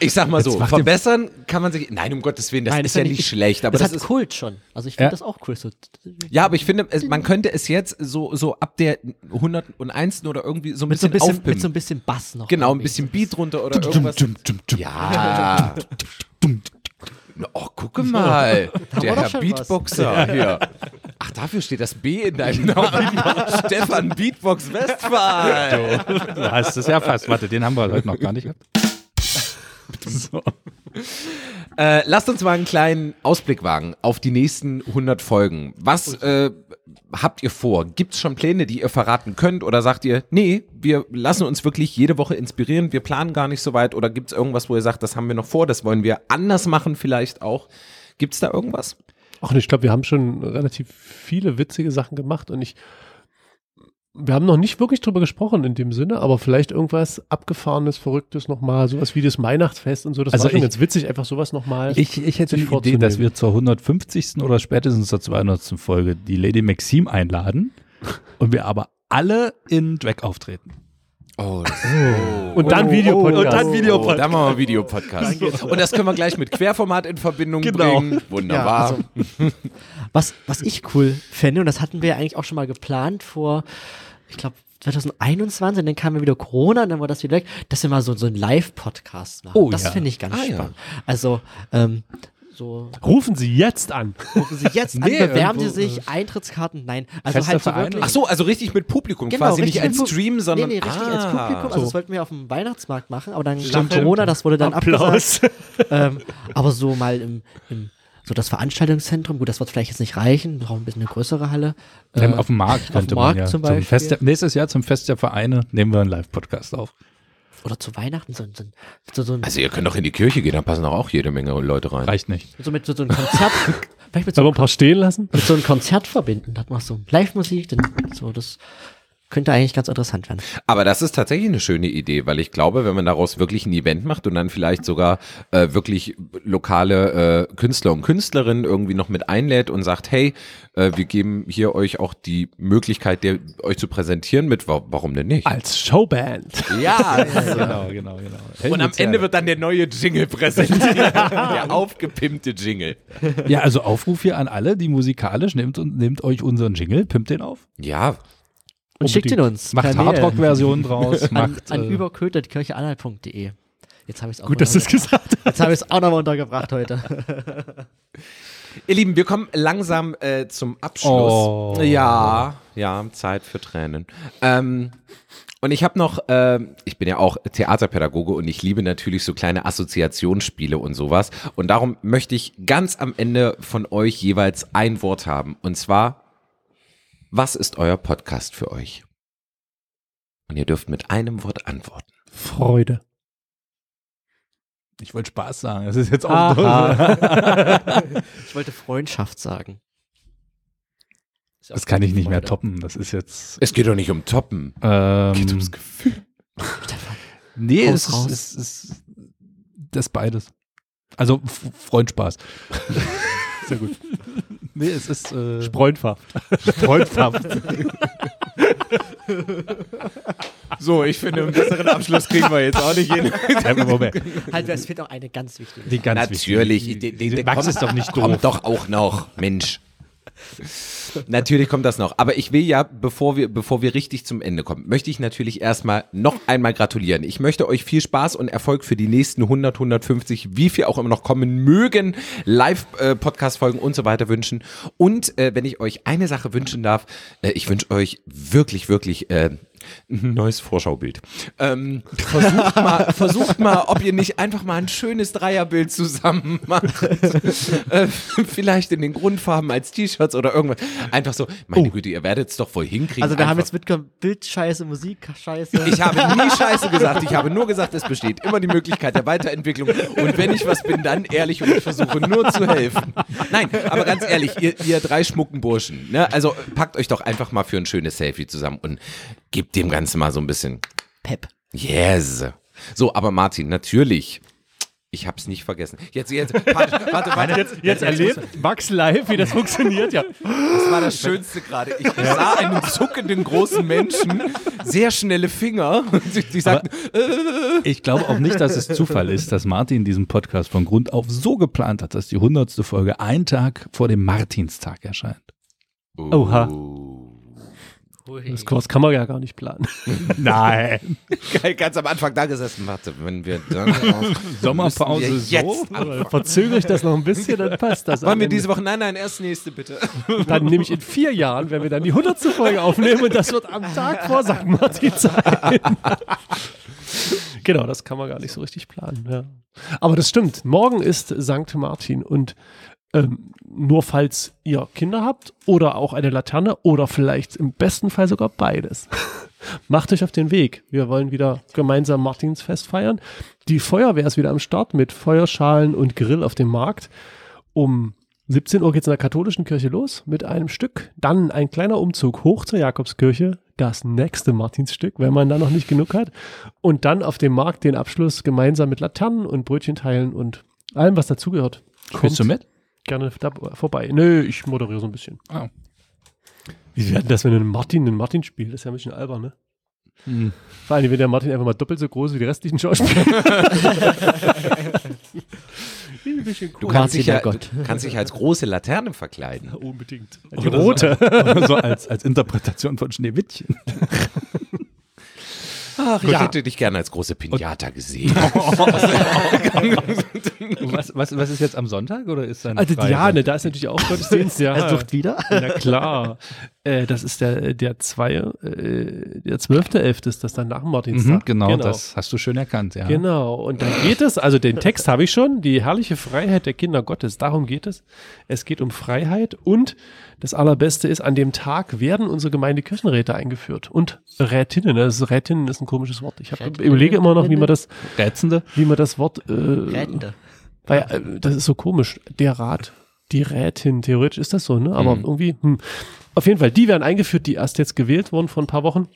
Ich sag mal so, verbessern kann man sich. Nein, um Gottes Willen, das ist ja nicht schlecht, aber das, das, hat ist. Kult schon. Also ich finde Ja. das auch cool. So, Ja, aber ich finde, es, man könnte es jetzt so, so ab der 101. oder irgendwie so ein mit, so bisschen, ein bisschen, mit so ein bisschen Bass noch. genau, ein bisschen Beat drunter oder irgendwas. Ja. Oh, gucke mal. Der Herr Beatboxer hier. Ach, dafür steht das B in deinem Namen. Stefan Beatbox Westphal. Du, du hast es ja fast. Warte, den haben wir heute noch gar nicht gehabt. So. Äh, lasst uns mal einen kleinen Ausblick wagen auf die nächsten 100 Folgen. Was äh, habt ihr vor? Gibt es schon Pläne, die ihr verraten könnt? Oder sagt ihr, nee, wir lassen uns wirklich jede Woche inspirieren, wir planen gar nicht so weit? Oder gibt es irgendwas, wo ihr sagt, das haben wir noch vor, das wollen wir anders machen vielleicht auch? Gibt es da irgendwas? Ach, ich glaube, wir haben schon relativ viele witzige Sachen gemacht und ich wir haben noch nicht wirklich drüber gesprochen in dem Sinne, aber vielleicht irgendwas abgefahrenes, verrücktes nochmal, sowas wie das Weihnachtsfest und so. Das also war schon ich, ganz witzig, einfach sowas nochmal. Ich, ich hätte die Idee, dass wir zur 150. oder spätestens zur 200. Folge die Lady Maxim einladen und wir aber alle in Drag auftreten. Oh, oh. Und dann oh, Videopodcast. und dann Videopodcast. Oh, dann machen wir Videopodcast. Und das können wir gleich mit Querformat in Verbindung genau. bringen. Wunderbar. Ja, also, was, was ich cool fände, und das hatten wir ja eigentlich auch schon mal geplant vor, ich glaube, 2021, dann kam ja wieder Corona und dann war das wieder weg, dass wir mal so, so einen Live-Podcast machen. Oh, das ja. finde ich ganz ah, spannend. Ja. Also, ähm, so. Rufen Sie jetzt an. Rufen Sie jetzt nee, an, bewerben Sie sich, äh, Eintrittskarten, nein. Also Fester halt so wirklich. Ach so, also richtig mit Publikum, genau, quasi nicht als Stream, sondern. Nee, nee, richtig ah, als Publikum. Also so. das wollten wir auf dem Weihnachtsmarkt machen, aber dann kam Corona, das wurde dann Applaus. abgesagt. ähm, aber so mal im, im so das Veranstaltungszentrum, gut, das wird vielleicht jetzt nicht reichen, wir brauchen ein bisschen eine größere Halle. Äh, auf dem Markt könnte man ja. Zum zum Fest der, nächstes Jahr zum Fest der Vereine nehmen wir einen Live-Podcast auf. Oder zu Weihnachten so, so, so, so Also ihr könnt doch in die Kirche gehen, da passen auch jede Menge Leute rein. Reicht nicht. So mit so, so einem Konzert. vielleicht mit so ein paar stehen lassen? Mit so einem Konzert verbinden. Da hat man so Live-Musik, dann so das könnte eigentlich ganz interessant werden. Aber das ist tatsächlich eine schöne Idee, weil ich glaube, wenn man daraus wirklich ein Event macht und dann vielleicht sogar äh, wirklich lokale äh, Künstler und Künstlerinnen irgendwie noch mit einlädt und sagt, hey, äh, wir geben hier euch auch die Möglichkeit, der, euch zu präsentieren mit, warum denn nicht? Als Showband. Ja, genau, genau, genau. Helmut und am Ende wird dann der neue Jingle präsentiert. der aufgepimpte Jingle. Ja, also Aufruf hier an alle, die musikalisch, nehmt, nehmt euch unseren Jingle, pimpt den auf. Ja, und schickt ihn uns. Macht Hardrock-Versionen draus. an macht, an äh, überkötertkircheanhalt.de. Jetzt habe ich es auch Gut, dass du es gesagt Jetzt habe ich es auch nochmal untergebracht heute. Ihr Lieben, wir kommen langsam äh, zum Abschluss. Oh. Ja, ja, Zeit für Tränen. Ähm, und ich habe noch, äh, ich bin ja auch Theaterpädagoge und ich liebe natürlich so kleine Assoziationsspiele und sowas. Und darum möchte ich ganz am Ende von euch jeweils ein Wort haben. Und zwar was ist euer Podcast für euch? Und ihr dürft mit einem Wort antworten. Freude. Ich wollte Spaß sagen. Das ist jetzt auch Ich wollte Freundschaft sagen. Das kann ich nicht mehr toppen. Das ist jetzt. Es geht doch nicht um Toppen. Ähm, es geht ums Gefühl. nee, es ist, es ist das beides. Also Freundspaß. Sehr gut. Nee, es ist äh, Spreunfaft. Spreunfaft. so, ich finde, einen besseren Abschluss kriegen wir jetzt auch nicht hin. halt, es fehlt noch eine ganz wichtige. Die ganz Natürlich. Wichtige. Die, die, die, Max ist doch nicht doof. Kommt doch auch noch, Mensch. Natürlich kommt das noch. Aber ich will ja, bevor wir, bevor wir richtig zum Ende kommen, möchte ich natürlich erstmal noch einmal gratulieren. Ich möchte euch viel Spaß und Erfolg für die nächsten 100, 150, wie viel auch immer noch kommen mögen, Live-Podcast-Folgen und so weiter wünschen. Und äh, wenn ich euch eine Sache wünschen darf, äh, ich wünsche euch wirklich, wirklich äh, neues Vorschaubild. Ähm, versucht, mal, versucht mal, ob ihr nicht einfach mal ein schönes Dreierbild zusammen macht. äh, vielleicht in den Grundfarben als T-Shirts oder irgendwas. Einfach so, meine oh. Güte, ihr werdet es doch wohl hinkriegen. Also wir haben jetzt mitgekommen, Bildscheiße, Musikscheiße. Ich habe nie Scheiße gesagt. Ich habe nur gesagt, es besteht immer die Möglichkeit der Weiterentwicklung. Und wenn ich was bin, dann ehrlich und ich versuche nur zu helfen. Nein, aber ganz ehrlich, ihr, ihr drei schmucken Burschen, ne? also packt euch doch einfach mal für ein schönes Selfie zusammen und gebt dem Ganzen mal so ein bisschen Pep. Yes. So, aber Martin, natürlich. Ich hab's nicht vergessen. Jetzt, jetzt, warte, warte, warte. Jetzt, jetzt erlebt Max live, wie das funktioniert, ja. Das war das Schönste gerade. Ich sah einen zuckenden großen Menschen, sehr schnelle Finger. Die, die sagten, äh. Ich glaube auch nicht, dass es Zufall ist, dass Martin diesen Podcast von Grund auf so geplant hat, dass die hundertste Folge einen Tag vor dem Martinstag erscheint. Oha. Das, das kann man ja gar nicht planen. Nein. Ganz am Anfang da gesessen. Warte, wenn wir dann Sommerpause wir so. Verzögere ich das noch ein bisschen, dann passt das. Wollen wir diese Woche? Nein, nein, erst nächste bitte. Dann nehme ich in vier Jahren, wenn wir dann die 100. Folge aufnehmen und das wird am Tag vor St. Martin sein. genau, das kann man gar nicht so richtig planen. Ja. Aber das stimmt. Morgen ist St. Martin und ähm, nur falls ihr Kinder habt oder auch eine Laterne oder vielleicht im besten Fall sogar beides. Macht euch auf den Weg. Wir wollen wieder gemeinsam Martinsfest feiern. Die Feuerwehr ist wieder am Start mit Feuerschalen und Grill auf dem Markt. Um 17 Uhr geht es in der katholischen Kirche los mit einem Stück. Dann ein kleiner Umzug hoch zur Jakobskirche, das nächste Martinsstück, wenn man da noch nicht genug hat. Und dann auf dem Markt den Abschluss gemeinsam mit Laternen und Brötchen teilen und allem, was dazugehört. Bist du mit? Gerne da vorbei. Nö, ich moderiere so ein bisschen. Oh. Wie werden das, wenn ein Martin einen Martin spielt? Das ist ja ein bisschen albern, ne? Hm. Vor allem, wenn der Martin einfach mal doppelt so groß ist wie die restlichen Schauspieler. ein bisschen Du cool. kannst dich, ja, Gott. kannst dich als große Laterne verkleiden. Unbedingt. Die Oder rote. So, so als, als Interpretation von Schneewittchen. Ach, ich hätte dich gerne als große Pinata gesehen. Was, was, was ist jetzt am Sonntag oder ist dann Also frei? ja, ne, da ist natürlich auch Gottesdienst, ja. Er sucht wieder. Na klar. äh, das ist der, der zwei, äh, der zwölfte Elfte ist das dann nach dem Martinstag. Mhm, genau, das hast du schön erkannt, ja. Genau, und dann geht es, also den Text habe ich schon, die herrliche Freiheit der Kinder Gottes, darum geht es. Es geht um Freiheit und das Allerbeste ist, an dem Tag werden unsere Gemeindekirchenräte eingeführt und Rätinnen. Das Rätinnen ist ein komisches Wort. Ich hab, überlege immer noch, wie man das, Rätsende? wie man das Wort, äh, Rätende. Weil äh, das ist so komisch. Der Rat, die Rätin, theoretisch ist das so, ne? Aber Mhm. irgendwie, hm. Auf jeden Fall, die werden eingeführt, die erst jetzt gewählt wurden vor ein paar Wochen.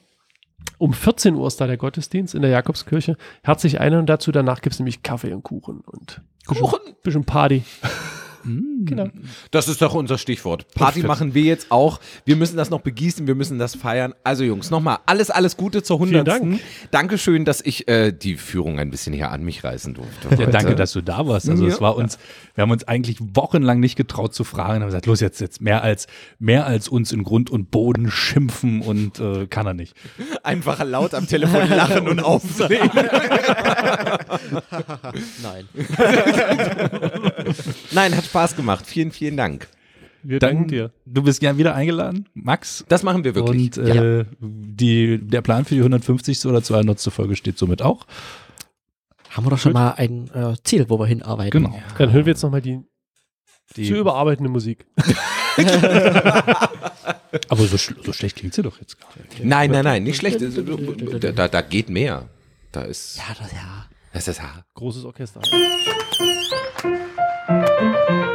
Um 14 Uhr ist da der Gottesdienst in der Jakobskirche. Herzlich ein und dazu. Danach gibt's nämlich Kaffee und Kuchen und Kuchen? bisschen Party. Mhm. Genau. Das ist doch unser Stichwort. Party machen wir jetzt auch. Wir müssen das noch begießen, wir müssen das feiern. Also Jungs, nochmal alles, alles Gute zur Vielen 100. Dank. Dankeschön, dass ich äh, die Führung ein bisschen hier an mich reißen durfte. Ja, heute. danke, dass du da warst. Also Ja. es war uns, wir haben uns eigentlich wochenlang nicht getraut zu fragen, haben gesagt, los jetzt jetzt mehr als mehr als uns in Grund und Boden schimpfen und äh, kann er nicht. Einfach laut am Telefon lachen und auflegen. Nein. Nein, hat Spaß gemacht. Vielen, vielen Dank. Wir Dann, danken dir. Du bist gern wieder eingeladen, Max. Das machen wir wirklich. Und äh, die, der Plan für die 150. oder 200. Folge steht somit auch. Haben wir doch schon mal ein äh, Ziel, wo wir hinarbeiten. Genau. Dann hören wir jetzt nochmal die, Die, zu überarbeitende Musik. aber so, sch- so schlecht klingt sie doch jetzt gar nicht. Nein, nein, nein, nicht schlecht. Da, da, da geht mehr. Da ist. Ja, das, ja. Das ist ja. Großes Orchester. Musik